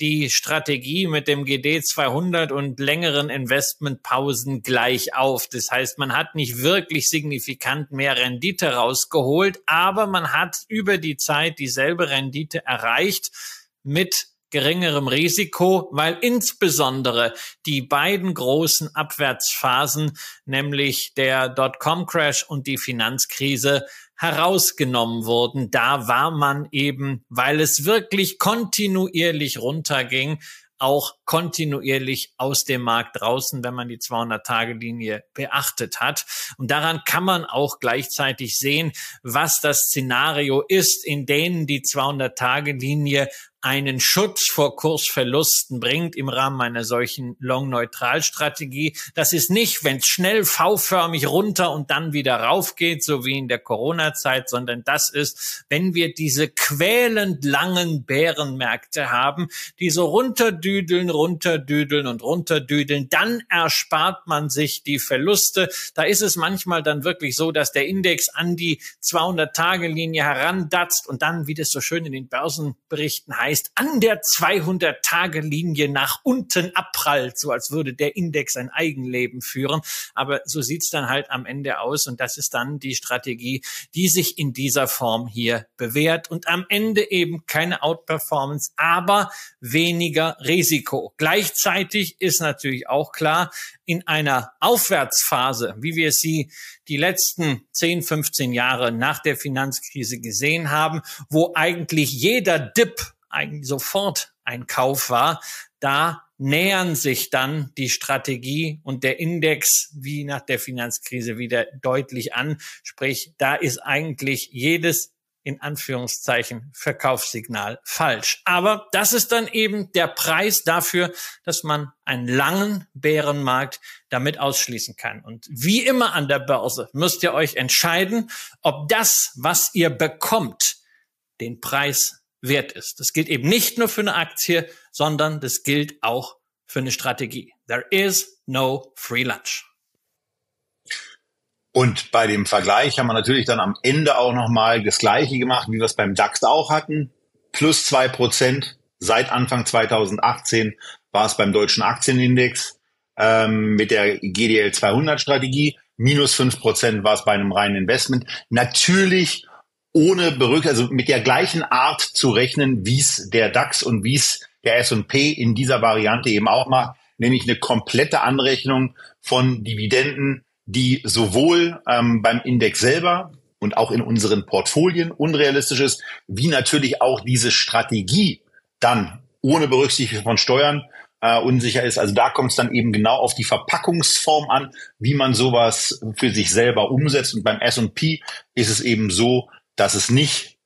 die Strategie mit dem GD 200 und längeren Investmentpausen gleich auf. Das heißt, man hat nicht wirklich signifikant mehr Rendite rausgeholt, aber man hat über die Zeit dieselbe Rendite erreicht mit geringerem Risiko, weil insbesondere die beiden großen Abwärtsphasen, nämlich der Dotcom-Crash und die Finanzkrise, herausgenommen wurden. Da war man eben, weil es wirklich kontinuierlich runterging, auch kontinuierlich aus dem Markt draußen, wenn man die 200-Tage-Linie beachtet hat. Und daran kann man auch gleichzeitig sehen, was das Szenario ist, in denen die 200-Tage-Linie einen Schutz vor Kursverlusten bringt im Rahmen einer solchen Long-Neutral-Strategie. Das ist nicht, wenn es schnell V-förmig runter und dann wieder rauf geht, so wie in der Corona-Zeit, sondern das ist, wenn wir diese quälend langen Bärenmärkte haben, die so runterdüdeln, runterdüdeln und runterdüdeln, dann erspart man sich die Verluste. Da ist es manchmal dann wirklich so, dass der Index an die 200-Tage-Linie herandatzt und dann, wie das so schön in den Börsenberichten heißt, heißt, an der 200-Tage-Linie nach unten abprallt, so als würde der Index ein Eigenleben führen. Aber so sieht's dann halt am Ende aus und das ist dann die Strategie, die sich in dieser Form hier bewährt und am Ende eben keine Outperformance, aber weniger Risiko. Gleichzeitig ist natürlich auch klar, in einer Aufwärtsphase, wie wir sie die letzten 10, 15 Jahre nach der Finanzkrise gesehen haben, wo eigentlich jeder Dip eigentlich sofort ein Kauf war, da nähern sich dann die Strategie und der Index wie nach der Finanzkrise wieder deutlich an. Sprich, da ist eigentlich jedes in Anführungszeichen Verkaufssignal falsch. Aber das ist dann eben der Preis dafür, dass man einen langen Bärenmarkt damit ausschließen kann. Und wie immer an der Börse müsst ihr euch entscheiden, ob das, was ihr bekommt, den Preis wert ist. Das gilt eben nicht nur für eine Aktie, sondern das gilt auch für eine Strategie. There is no free lunch. Und bei dem Vergleich haben wir natürlich dann am Ende auch nochmal das Gleiche gemacht, wie wir es beim DAX auch hatten. Plus zwei Prozent seit Anfang 2018 war es beim deutschen Aktienindex ähm, mit der GDL 200 Strategie. Minus fünf Prozent war es bei einem reinen Investment. Natürlich ohne Berücksichtigung, also mit der gleichen Art zu rechnen, wie es der DAX und wie es der S&P in dieser Variante eben auch macht, nämlich eine komplette Anrechnung von Dividenden, die sowohl ähm, beim Index selber und auch in unseren Portfolien unrealistisch ist, wie natürlich auch diese Strategie dann ohne Berücksichtigung von Steuern äh, unsicher ist. Also da kommt es dann eben genau auf die Verpackungsform an, wie man sowas für sich selber umsetzt. Und beim S&P ist es eben so, dass es nicht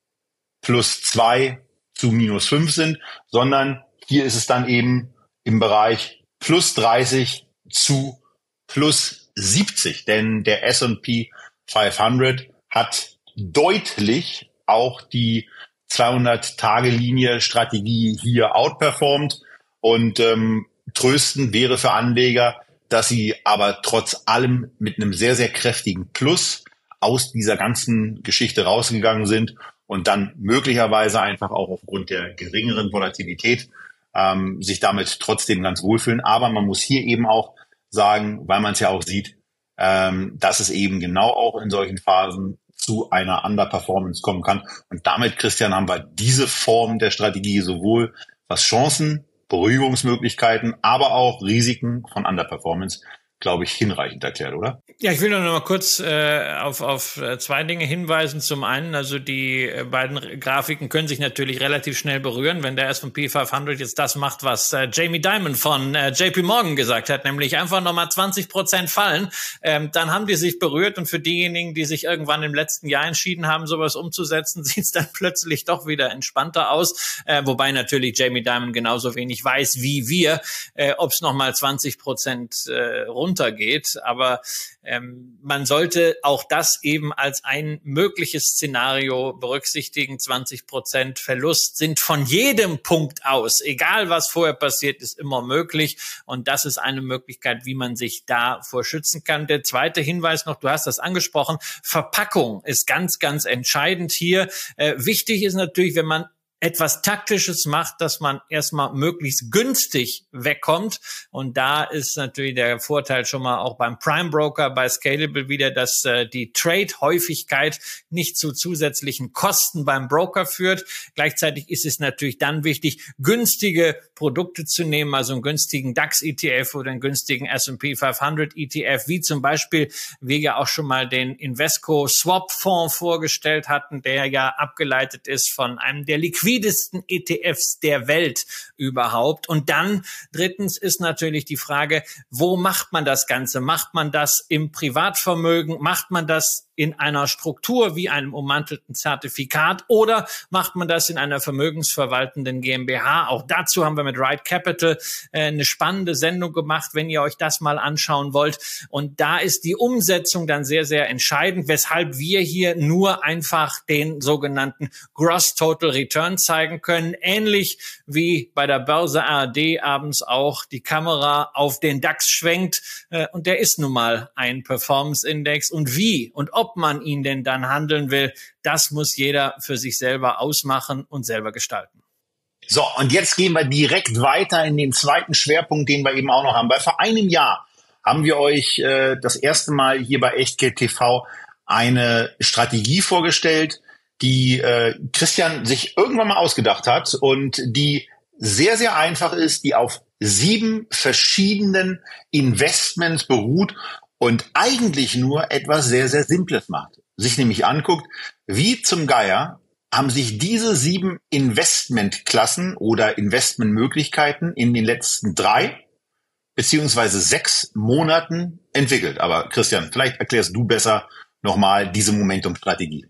plus zwei zu minus fünf sind, sondern hier ist es dann eben im Bereich plus 30 zu plus 70. Denn der S&P 500 hat deutlich auch die 200-Tage-Linie-Strategie hier outperformed. Und ähm, tröstend wäre für Anleger, dass sie aber trotz allem mit einem sehr, sehr kräftigen Plus aus dieser ganzen Geschichte rausgegangen sind und dann möglicherweise einfach auch aufgrund der geringeren Volatilität ähm, sich damit trotzdem ganz wohlfühlen. Aber man muss hier eben auch sagen, weil man es ja auch sieht, ähm, dass es eben genau auch in solchen Phasen zu einer Underperformance kommen kann. Und damit, Christian, haben wir diese Form der Strategie sowohl was Chancen, Beruhigungsmöglichkeiten, aber auch Risiken von Underperformance glaube ich, hinreichend erklärt, oder? Ja, ich will nur noch mal kurz äh, auf, auf äh, zwei Dinge hinweisen. Zum einen, also die äh, beiden Grafiken können sich natürlich relativ schnell berühren, wenn der S&P 500 jetzt das macht, was äh, Jamie Dimon von äh, JP Morgan gesagt hat, nämlich einfach noch mal 20 Prozent fallen, ähm, dann haben die sich berührt und für diejenigen, die sich irgendwann im letzten Jahr entschieden haben, sowas umzusetzen, sieht es dann plötzlich doch wieder entspannter aus, äh, wobei natürlich Jamie Dimon genauso wenig weiß wie wir, äh, ob es noch mal 20 Prozent äh, runter runtergeht. Aber ähm, man sollte auch das eben als ein mögliches Szenario berücksichtigen. 20 Prozent Verlust sind von jedem Punkt aus, egal was vorher passiert, ist immer möglich. Und das ist eine Möglichkeit, wie man sich davor schützen kann. Der zweite Hinweis noch, du hast das angesprochen, Verpackung ist ganz, ganz entscheidend hier. Äh, wichtig ist natürlich, wenn man etwas Taktisches macht, dass man erstmal möglichst günstig wegkommt. Und da ist natürlich der Vorteil schon mal auch beim Prime Broker, bei Scalable wieder, dass äh, die Trade-Häufigkeit nicht zu zusätzlichen Kosten beim Broker führt. Gleichzeitig ist es natürlich dann wichtig, günstige Produkte zu nehmen, also einen günstigen DAX-ETF oder einen günstigen S&P 500 ETF, wie zum Beispiel wir ja auch schon mal den Invesco Swap Fonds vorgestellt hatten, der ja abgeleitet ist von einem der liquiden liquidesten ETFs der Welt überhaupt. Und dann drittens ist natürlich die Frage, wo macht man das Ganze? Macht man das im Privatvermögen? Macht man das in einer Struktur wie einem ummantelten Zertifikat oder macht man das in einer vermögensverwaltenden GmbH? Auch dazu haben wir mit Right Capital äh, eine spannende Sendung gemacht, wenn ihr euch das mal anschauen wollt. Und da ist die Umsetzung dann sehr, sehr entscheidend, weshalb wir hier nur einfach den sogenannten Gross Total Return zeigen können. Ähnlich wie bei der Börse ARD abends auch die Kamera auf den DAX schwenkt. Äh, und der ist nun mal ein Performance Index. Und wie und ob man ihn denn dann handeln will, das muss jeder für sich selber ausmachen und selber gestalten. So, und jetzt gehen wir direkt weiter in den zweiten Schwerpunkt, den wir eben auch noch haben. Weil vor einem Jahr haben wir euch äh, das erste Mal hier bei Echtgeld TV eine Strategie vorgestellt, die äh, Christian sich irgendwann mal ausgedacht hat und die sehr, sehr einfach ist, die auf sieben verschiedenen Investments beruht und eigentlich nur etwas sehr, sehr Simples macht. Sich nämlich anguckt, wie zum Geier haben sich diese sieben Investmentklassen oder Investmentmöglichkeiten in den letzten drei beziehungsweise sechs Monaten entwickelt. Aber Christian, vielleicht erklärst du besser nochmal diese Momentum-Strategie.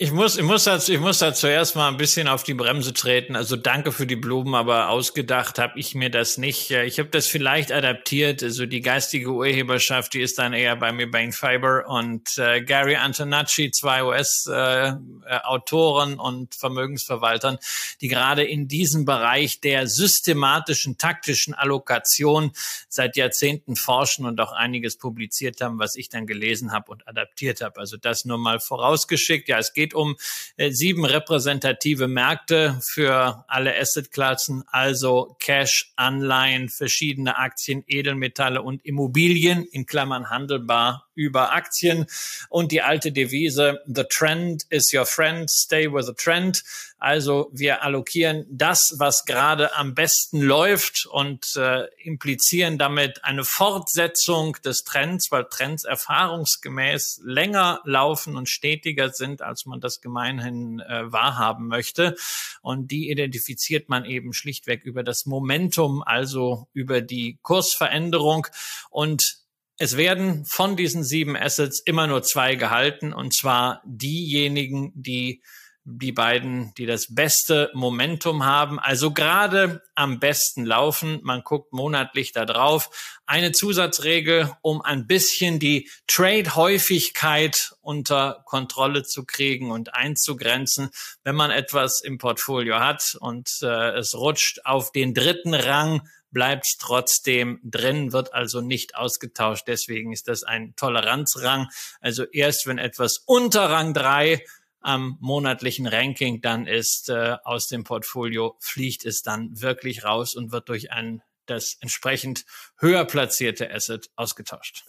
Ich muss, ich muss dazu, ich muss da zuerst mal ein bisschen auf die Bremse treten. Also danke für die Blumen, aber ausgedacht habe ich mir das nicht. Ich habe das vielleicht adaptiert. Also die geistige Urheberschaft, die ist dann eher bei mir Bane Fiber und äh, Gary Antonacci, zwei US-Autoren äh, und Vermögensverwaltern, die gerade in diesem Bereich der systematischen taktischen Allokation seit Jahrzehnten forschen und auch einiges publiziert haben, was ich dann gelesen habe und adaptiert habe. Also das nur mal vorausgeschickt. Ja, es geht geht um äh, sieben repräsentative Märkte für alle Assetklassen, also Cash, Anleihen, verschiedene Aktien, Edelmetalle und Immobilien in Klammern handelbar über Aktien und die alte Devise, the trend is your friend, stay with the trend. Also wir allokieren das, was gerade am besten läuft und äh, implizieren damit eine Fortsetzung des Trends, weil Trends erfahrungsgemäß länger laufen und stetiger sind, als man das gemeinhin äh, wahrhaben möchte. Und die identifiziert man eben schlichtweg über das Momentum, also über die Kursveränderung. Und es werden von diesen sieben Assets immer nur zwei gehalten, und zwar diejenigen, die die beiden, die das beste Momentum haben, also gerade am besten laufen. Man guckt monatlich da drauf. Eine Zusatzregel, um ein bisschen die Trade-Häufigkeit unter Kontrolle zu kriegen und einzugrenzen. Wenn man etwas im Portfolio hat und äh, es rutscht auf den dritten Rang, bleibt trotzdem drin, wird also nicht ausgetauscht. Deswegen ist das ein Toleranzrang. Also erst wenn etwas unter Rang drei am monatlichen Ranking dann ist äh, aus dem Portfolio, fliegt es dann wirklich raus und wird durch ein das entsprechend höher platzierte Asset ausgetauscht.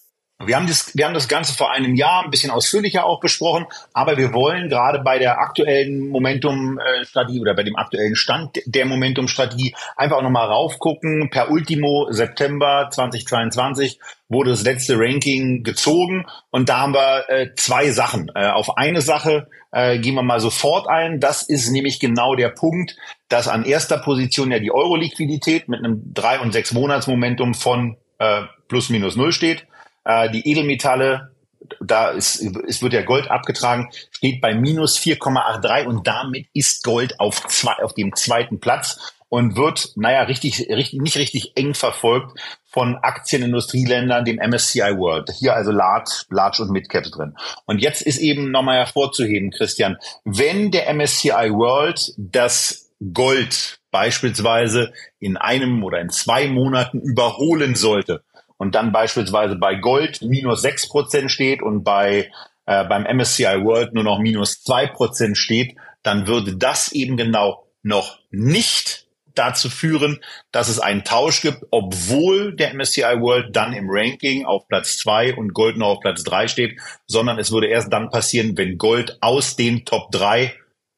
Wir haben, das, wir haben das Ganze vor einem Jahr ein bisschen ausführlicher auch besprochen, aber wir wollen gerade bei der aktuellen Momentum-Strategie oder bei dem aktuellen Stand der Momentum-Strategie einfach nochmal raufgucken. Per Ultimo September 2022 wurde das letzte Ranking gezogen und da haben wir äh, zwei Sachen. Äh, auf eine Sache äh, gehen wir mal sofort ein. Das ist nämlich genau der Punkt, dass an erster Position ja die Euro-Liquidität mit einem drei und sechs Monats-Momentum von äh, plus minus null steht. Äh, die Edelmetalle, da ist, es wird ja Gold abgetragen, steht bei minus 4,83 und damit ist Gold auf, zwei, auf dem zweiten Platz und wird, naja, richtig, richtig, nicht richtig eng verfolgt von Aktienindustrieländern, dem MSCI World. Hier also Large, Large und Midcaps drin. Und jetzt ist eben nochmal hervorzuheben, Christian, wenn der MSCI World das Gold beispielsweise in einem oder in zwei Monaten überholen sollte, und dann beispielsweise bei Gold minus sechs Prozent steht und bei äh, beim MSCI World nur noch minus zwei Prozent steht, dann würde das eben genau noch nicht dazu führen, dass es einen Tausch gibt, obwohl der MSCI World dann im Ranking auf Platz zwei und Gold noch auf Platz drei steht, sondern es würde erst dann passieren, wenn Gold aus den Top drei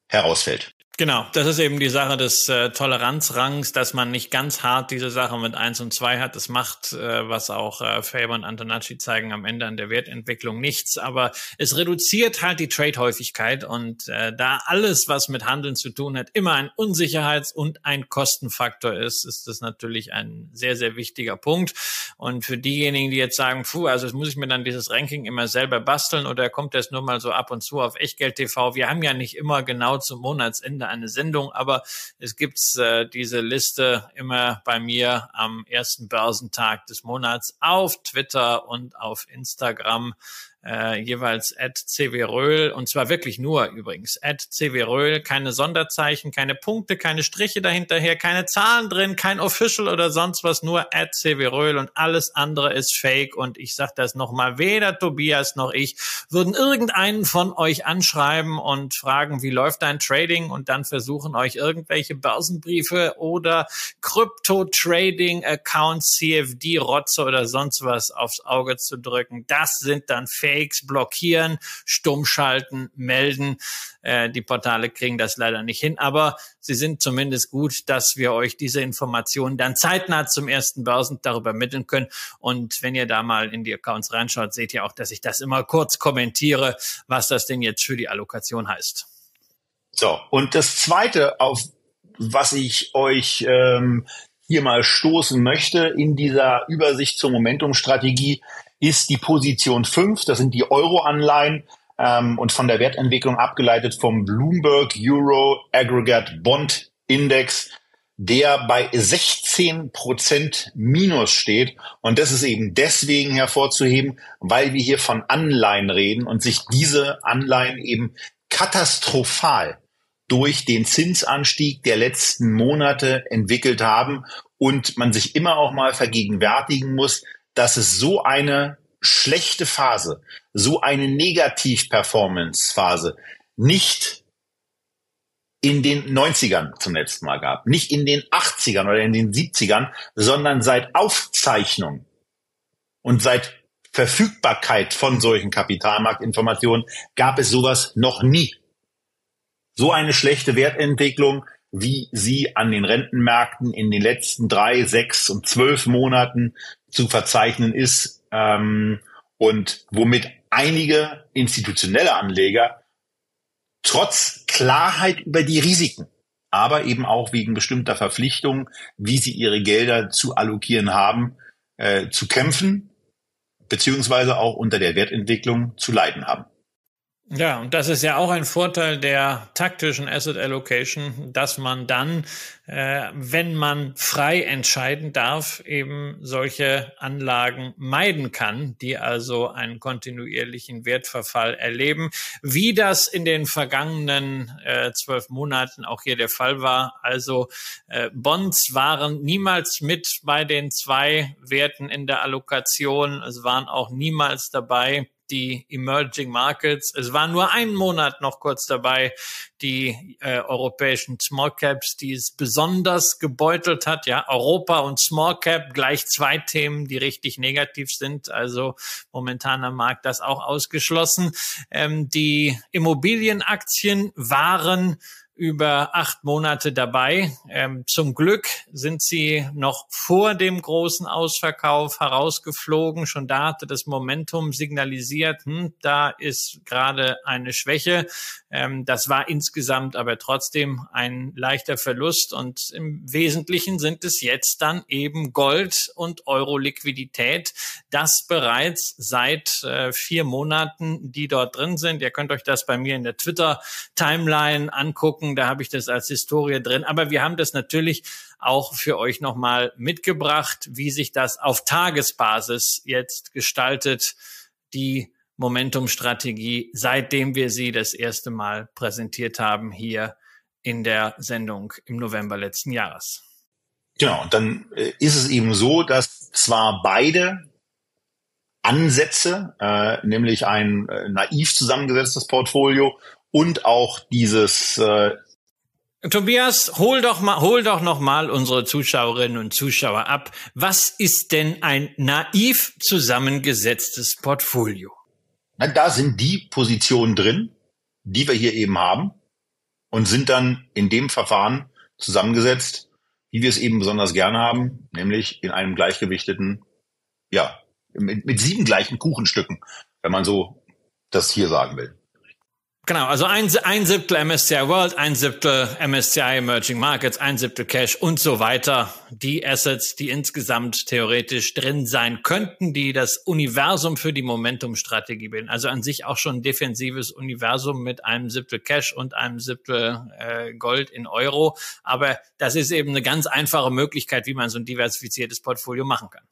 herausfällt. Genau, das ist eben die Sache des äh, Toleranzrangs, dass man nicht ganz hart diese Sache mit eins und zwei hat. Das macht, äh, was auch äh, Faber und Antonacci zeigen, am Ende an der Wertentwicklung nichts. Aber es reduziert halt die Trade-Häufigkeit und äh, da alles, was mit Handeln zu tun hat, immer ein Unsicherheits- und ein Kostenfaktor ist, ist das natürlich ein sehr, sehr wichtiger Punkt. Und für diejenigen, die jetzt sagen, puh, also muss ich mir dann dieses Ranking immer selber basteln oder kommt das nur mal so ab und zu auf Echtgeld TV? Wir haben ja nicht immer genau zum Monatsende eine Sendung, aber es gibt äh, diese Liste immer bei mir am ersten Börsentag des Monats auf Twitter und auf Instagram äh, jeweils at cwröhl und zwar wirklich nur übrigens at cwröhl, keine Sonderzeichen, keine Punkte, keine Striche dahinterher, keine Zahlen drin, kein Official oder sonst was, nur at cwröhl und alles andere ist fake und ich sag das nochmal, weder Tobias noch ich würden irgendeinen von euch anschreiben und fragen, wie läuft dein Trading und dann versuchen euch irgendwelche Börsenbriefe oder Crypto-Trading-Accounts, CFD-Rotze oder sonst was aufs Auge zu drücken. Das sind dann Fake Fakes blockieren, stumm schalten, melden. Äh, die Portale kriegen das leider nicht hin, aber sie sind zumindest gut, dass wir euch diese Informationen dann zeitnah zum ersten Börsen darüber mitteln können. Und wenn ihr da mal in die Accounts reinschaut, seht ihr auch, dass ich das immer kurz kommentiere, was das denn jetzt für die Allokation heißt. So, und das Zweite, auf was ich euch ähm, hier mal stoßen möchte in dieser Übersicht zur Momentum-Strategie, ist die Position 5, das sind die Euro-Anleihen ähm, und von der Wertentwicklung abgeleitet vom Bloomberg Euro Aggregate Bond Index, der bei 16 Prozent Minus steht. Und das ist eben deswegen hervorzuheben, weil wir hier von Anleihen reden und sich diese Anleihen eben katastrophal durch den Zinsanstieg der letzten Monate entwickelt haben und man sich immer auch mal vergegenwärtigen muss, dass es so eine schlechte Phase, so eine Negativ-Performance-Phase nicht in den 90ern zum letzten Mal gab, nicht in den 80ern oder in den 70ern, sondern seit Aufzeichnung und seit Verfügbarkeit von solchen Kapitalmarktinformationen gab es sowas noch nie. So eine schlechte Wertentwicklung, wie sie an den Rentenmärkten in den letzten drei, sechs und zwölf Monaten zu verzeichnen ist ähm, und womit einige institutionelle Anleger trotz Klarheit über die Risiken, aber eben auch wegen bestimmter Verpflichtungen, wie sie ihre Gelder zu allokieren haben, äh, zu kämpfen, beziehungsweise auch unter der Wertentwicklung zu leiden haben. Ja, und das ist ja auch ein Vorteil der taktischen Asset Allocation, dass man dann, äh, wenn man frei entscheiden darf, eben solche Anlagen meiden kann, die also einen kontinuierlichen Wertverfall erleben, wie das in den vergangenen äh, zwölf Monaten auch hier der Fall war. Also äh, Bonds waren niemals mit bei den zwei Werten in der Allokation. Es waren auch niemals dabei die Emerging Markets. Es war nur ein Monat noch kurz dabei, die äh, europäischen Small Caps, die es besonders gebeutelt hat. Ja, Europa und Small Cap gleich zwei Themen, die richtig negativ sind. Also momentan am Markt das auch ausgeschlossen. Ähm, die Immobilienaktien waren über acht Monate dabei. Ähm, zum Glück sind sie noch vor dem großen Ausverkauf herausgeflogen. Schon da hatte das Momentum signalisiert, hm, da ist gerade eine Schwäche. Ähm, das war insgesamt aber trotzdem ein leichter Verlust und im Wesentlichen sind es jetzt dann eben Gold und Euro-Liquidität, das bereits seit äh, vier Monaten, die dort drin sind. Ihr könnt euch das bei mir in der Twitter-Timeline angucken, da habe ich das als Historie drin. Aber wir haben das natürlich auch für euch nochmal mitgebracht, wie sich das auf Tagesbasis jetzt gestaltet, die Momentum-Strategie, seitdem wir sie das erste Mal präsentiert haben hier in der Sendung im November letzten Jahres. Genau, und dann äh, ist es eben so, dass zwar beide Ansätze, äh, nämlich ein äh, naiv zusammengesetztes Portfolio und auch dieses äh, Tobias, hol doch mal, hol doch noch mal unsere Zuschauerinnen und Zuschauer ab. Was ist denn ein naiv zusammengesetztes Portfolio? Na, da sind die Positionen drin, die wir hier eben haben und sind dann in dem Verfahren zusammengesetzt, wie wir es eben besonders gerne haben, nämlich in einem gleichgewichteten, ja, mit, mit sieben gleichen Kuchenstücken, wenn man so das hier sagen will. Genau, also ein, ein Siebtel MSCI World, ein Siebtel MSCI Emerging Markets, ein Siebtel Cash und so weiter. Die Assets, die insgesamt theoretisch drin sein könnten, die das Universum für die Momentum-Strategie bilden. Also an sich auch schon ein defensives Universum mit einem Siebtel Cash und einem Siebtel äh, Gold in Euro. Aber das ist eben eine ganz einfache Möglichkeit, wie man so ein diversifiziertes Portfolio machen kann.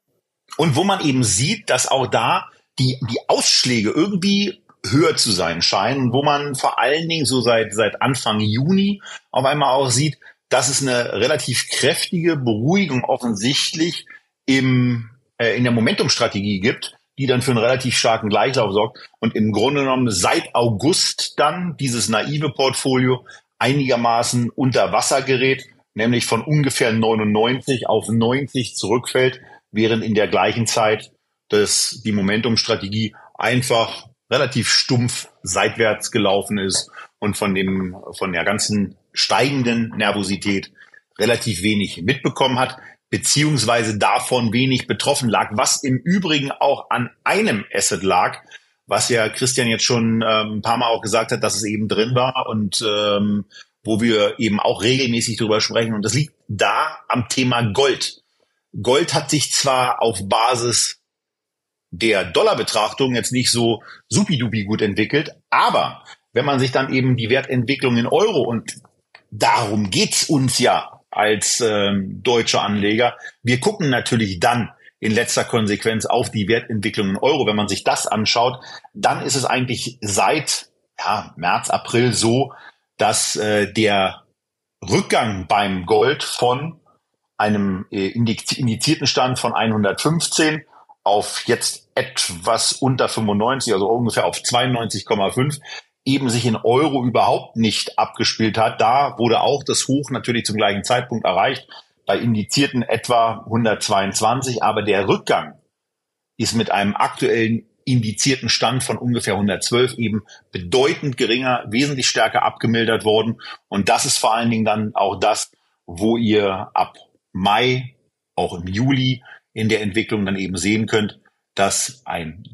Und wo man eben sieht, dass auch da die, die Ausschläge irgendwie höher zu sein scheinen, wo man vor allen Dingen so seit, seit Anfang Juni auf einmal auch sieht, dass es eine relativ kräftige Beruhigung offensichtlich im, äh, in der Momentumstrategie gibt, die dann für einen relativ starken Gleichlauf sorgt. Und im Grunde genommen seit August dann dieses naive Portfolio einigermaßen unter Wasser gerät, nämlich von ungefähr 99 auf 90 zurückfällt, während in der gleichen Zeit das, die Momentumstrategie einfach relativ stumpf seitwärts gelaufen ist und von dem, von der ganzen steigenden Nervosität relativ wenig mitbekommen hat, beziehungsweise davon wenig betroffen lag, was im Übrigen auch an einem Asset lag, was ja Christian jetzt schon ähm, ein paar Mal auch gesagt hat, dass es eben drin war und ähm, wo wir eben auch regelmäßig drüber sprechen. Und das liegt da am Thema Gold. Gold hat sich zwar auf Basis der Dollarbetrachtung jetzt nicht so supidupi gut entwickelt. Aber wenn man sich dann eben die Wertentwicklung in Euro und darum geht's uns ja als ähm, deutsche Anleger, wir gucken natürlich dann in letzter Konsequenz auf die Wertentwicklung in Euro. Wenn man sich das anschaut, dann ist es eigentlich seit ja, März, April so, dass äh, der Rückgang beim Gold von einem äh, indizierten Stand von 115 auf jetzt etwas unter 95, also ungefähr auf 92,5, eben sich in Euro überhaupt nicht abgespielt hat. Da wurde auch das Hoch natürlich zum gleichen Zeitpunkt erreicht, bei indizierten etwa 122, aber der Rückgang ist mit einem aktuellen indizierten Stand von ungefähr 112 eben bedeutend geringer, wesentlich stärker abgemildert worden. Und das ist vor allen Dingen dann auch das, wo ihr ab Mai, auch im Juli, in der Entwicklung dann eben sehen könnt, dass ein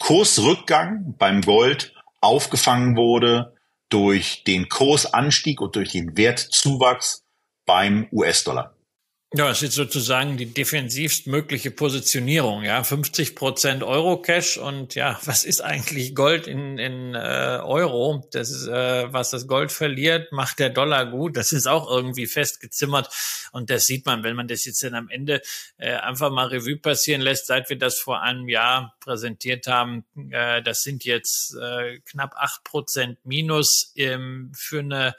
Kursrückgang beim Gold aufgefangen wurde durch den Kursanstieg und durch den Wertzuwachs beim US-Dollar. Ja, es ist sozusagen die defensivst mögliche Positionierung, ja, 50 Prozent Euro Cash und ja, was ist eigentlich Gold in, in äh, Euro? Das ist, äh, was das Gold verliert, macht der Dollar gut. Das ist auch irgendwie festgezimmert und das sieht man, wenn man das jetzt dann am Ende äh, einfach mal Revue passieren lässt, seit wir das vor einem Jahr präsentiert haben. Äh, das sind jetzt äh, knapp acht Prozent Minus ähm, für eine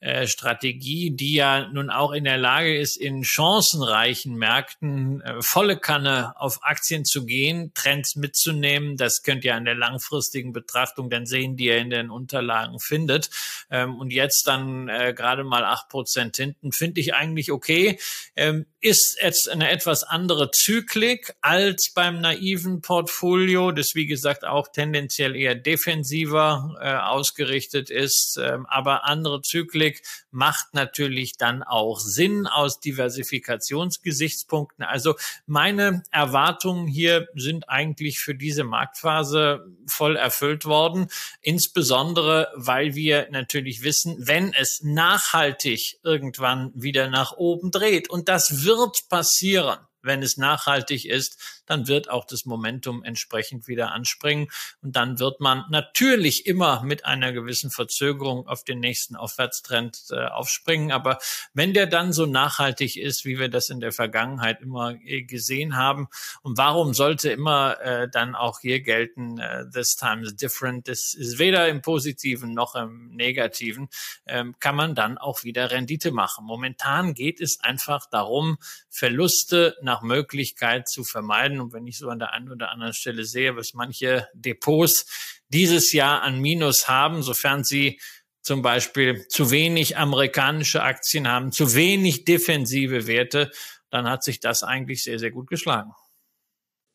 äh, Strategie, die ja nun auch in der Lage ist, in chancenreichen Märkten äh, volle Kanne auf Aktien zu gehen, Trends mitzunehmen. Das könnt ihr an der langfristigen Betrachtung dann sehen, die ihr in den Unterlagen findet. Ähm, und jetzt dann äh, gerade mal acht Prozent hinten, finde ich eigentlich okay. Ähm, ist jetzt eine etwas andere Zyklik als beim naiven Portfolio, das wie gesagt auch tendenziell eher defensiver äh, ausgerichtet ist, ähm, aber andere Zyklik macht natürlich dann auch Sinn aus Diversifikationsgesichtspunkten. Also meine Erwartungen hier sind eigentlich für diese Marktphase voll erfüllt worden, insbesondere weil wir natürlich wissen, wenn es nachhaltig irgendwann wieder nach oben dreht und das wird passieren, wenn es nachhaltig ist, dann wird auch das Momentum entsprechend wieder anspringen. Und dann wird man natürlich immer mit einer gewissen Verzögerung auf den nächsten Aufwärtstrend äh, aufspringen. Aber wenn der dann so nachhaltig ist, wie wir das in der Vergangenheit immer äh, gesehen haben, und warum sollte immer äh, dann auch hier gelten, äh, this time is different, das ist weder im Positiven noch im Negativen, ähm, kann man dann auch wieder Rendite machen. Momentan geht es einfach darum, Verluste nach Möglichkeit zu vermeiden. Und wenn ich so an der einen oder anderen Stelle sehe, was manche Depots dieses Jahr an Minus haben, sofern sie zum Beispiel zu wenig amerikanische Aktien haben, zu wenig defensive Werte, dann hat sich das eigentlich sehr, sehr gut geschlagen.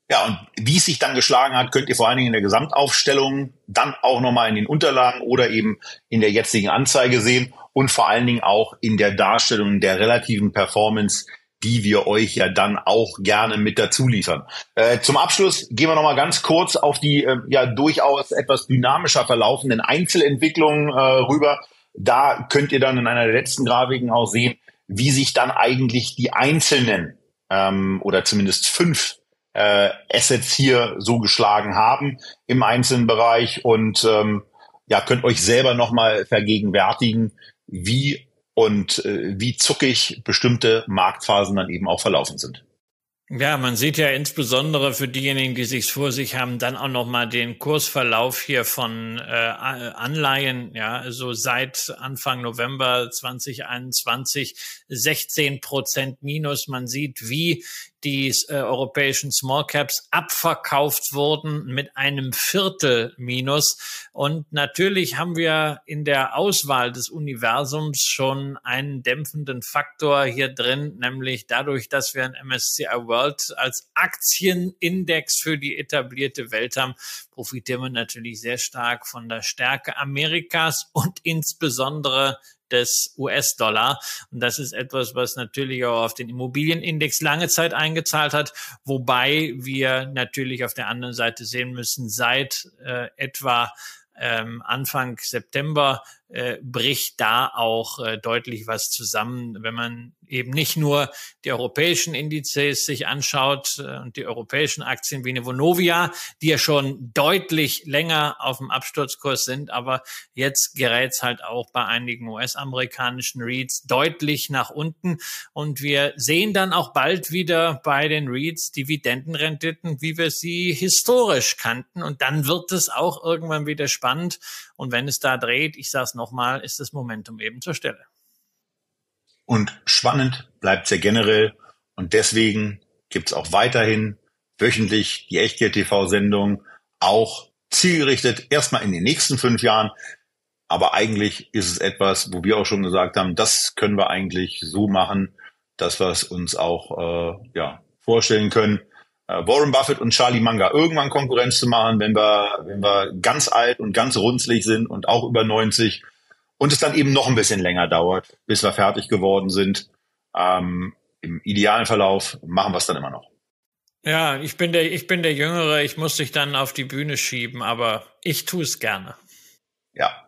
Ja, und wie es sich dann geschlagen hat, könnt ihr vor allen Dingen in der Gesamtaufstellung, dann auch nochmal in den Unterlagen oder eben in der jetzigen Anzeige sehen und vor allen Dingen auch in der Darstellung der relativen Performance die wir euch ja dann auch gerne mit dazu liefern. Äh, zum Abschluss gehen wir nochmal ganz kurz auf die äh, ja durchaus etwas dynamischer verlaufenden Einzelentwicklungen äh, rüber. Da könnt ihr dann in einer der letzten Grafiken auch sehen, wie sich dann eigentlich die einzelnen ähm, oder zumindest fünf äh, Assets hier so geschlagen haben im einzelnen Bereich und ähm, ja, könnt euch selber nochmal vergegenwärtigen, wie und äh, wie zuckig bestimmte Marktphasen dann eben auch verlaufen sind. Ja, man sieht ja insbesondere für diejenigen, die sich's vor sich haben, dann auch noch mal den Kursverlauf hier von äh, Anleihen. Ja, also seit Anfang November 2021 16 Prozent Minus. Man sieht, wie die äh, europäischen Small Caps abverkauft wurden mit einem Viertel Minus. Und natürlich haben wir in der Auswahl des Universums schon einen dämpfenden Faktor hier drin, nämlich dadurch, dass wir ein MSCI World als Aktienindex für die etablierte Welt haben, profitieren wir natürlich sehr stark von der Stärke Amerikas und insbesondere des US-Dollar. Und das ist etwas, was natürlich auch auf den Immobilienindex lange Zeit eingezahlt hat, wobei wir natürlich auf der anderen Seite sehen müssen, seit äh, etwa ähm, Anfang September äh, bricht da auch äh, deutlich was zusammen, wenn man eben nicht nur die europäischen Indizes sich anschaut äh, und die europäischen Aktien wie eine Vonovia, die ja schon deutlich länger auf dem Absturzkurs sind, aber jetzt gerät es halt auch bei einigen US-amerikanischen REITs deutlich nach unten. Und wir sehen dann auch bald wieder bei den REITs Dividendenrenditen, wie wir sie historisch kannten. Und dann wird es auch irgendwann wieder spannend und wenn es da dreht, ich sage es nochmal, ist das Momentum eben zur Stelle. Und spannend bleibt es ja generell. Und deswegen gibt es auch weiterhin wöchentlich die Echtgeld-TV-Sendung, auch zielgerichtet erstmal in den nächsten fünf Jahren. Aber eigentlich ist es etwas, wo wir auch schon gesagt haben, das können wir eigentlich so machen, dass wir es uns auch äh, ja, vorstellen können. Äh, Warren Buffett und Charlie Munger irgendwann Konkurrenz zu machen, wenn wir, wenn wir ganz alt und ganz runzlig sind und auch über 90 und es dann eben noch ein bisschen länger dauert, bis wir fertig geworden sind. Ähm, Im idealen Verlauf machen wir es dann immer noch. Ja, ich bin der, ich bin der Jüngere, ich muss dich dann auf die Bühne schieben, aber ich tue es gerne. Ja.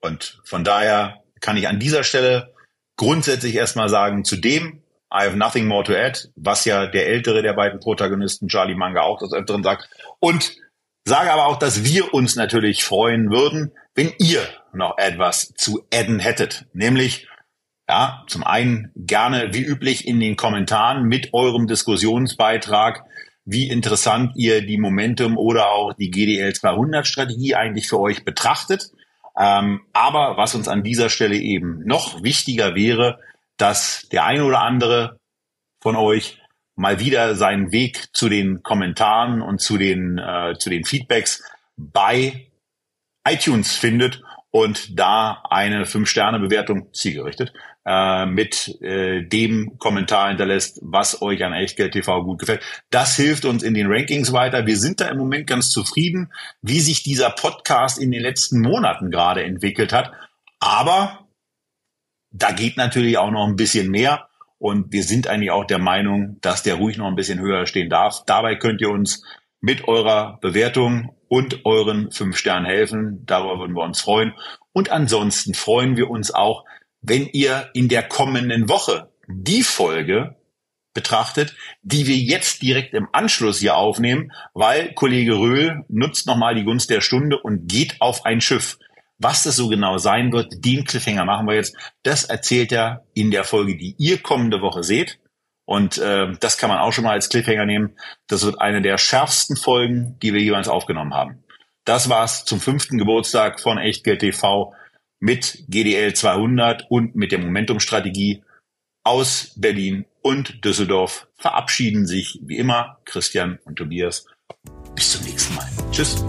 Und von daher kann ich an dieser Stelle grundsätzlich erstmal sagen, zu dem, I have nothing more to add, was ja der ältere der beiden Protagonisten, Charlie Manga, auch das Öfteren sagt. Und sage aber auch, dass wir uns natürlich freuen würden, wenn ihr noch etwas zu adden hättet. Nämlich, ja, zum einen gerne wie üblich in den Kommentaren mit eurem Diskussionsbeitrag, wie interessant ihr die Momentum oder auch die GDL 200 Strategie eigentlich für euch betrachtet. Ähm, aber was uns an dieser Stelle eben noch wichtiger wäre, dass der ein oder andere von euch mal wieder seinen Weg zu den Kommentaren und zu den, äh, zu den Feedbacks bei iTunes findet und da eine Fünf-Sterne-Bewertung zielgerichtet äh, mit äh, dem Kommentar hinterlässt, was euch an Echtgeld TV gut gefällt. Das hilft uns in den Rankings weiter. Wir sind da im Moment ganz zufrieden, wie sich dieser Podcast in den letzten Monaten gerade entwickelt hat. Aber da geht natürlich auch noch ein bisschen mehr. Und wir sind eigentlich auch der Meinung, dass der ruhig noch ein bisschen höher stehen darf. Dabei könnt ihr uns mit eurer Bewertung und euren fünf Sternen helfen. Darüber würden wir uns freuen. Und ansonsten freuen wir uns auch, wenn ihr in der kommenden Woche die Folge betrachtet, die wir jetzt direkt im Anschluss hier aufnehmen, weil Kollege Röhl nutzt nochmal die Gunst der Stunde und geht auf ein Schiff. Was das so genau sein wird, den Cliffhanger machen wir jetzt. Das erzählt er in der Folge, die ihr kommende Woche seht. Und äh, das kann man auch schon mal als Cliffhanger nehmen. Das wird eine der schärfsten Folgen, die wir jeweils aufgenommen haben. Das war's zum fünften Geburtstag von Echtgeld TV mit GDL 200 und mit der Momentum-Strategie aus Berlin und Düsseldorf verabschieden sich wie immer Christian und Tobias. Bis zum nächsten Mal. Tschüss.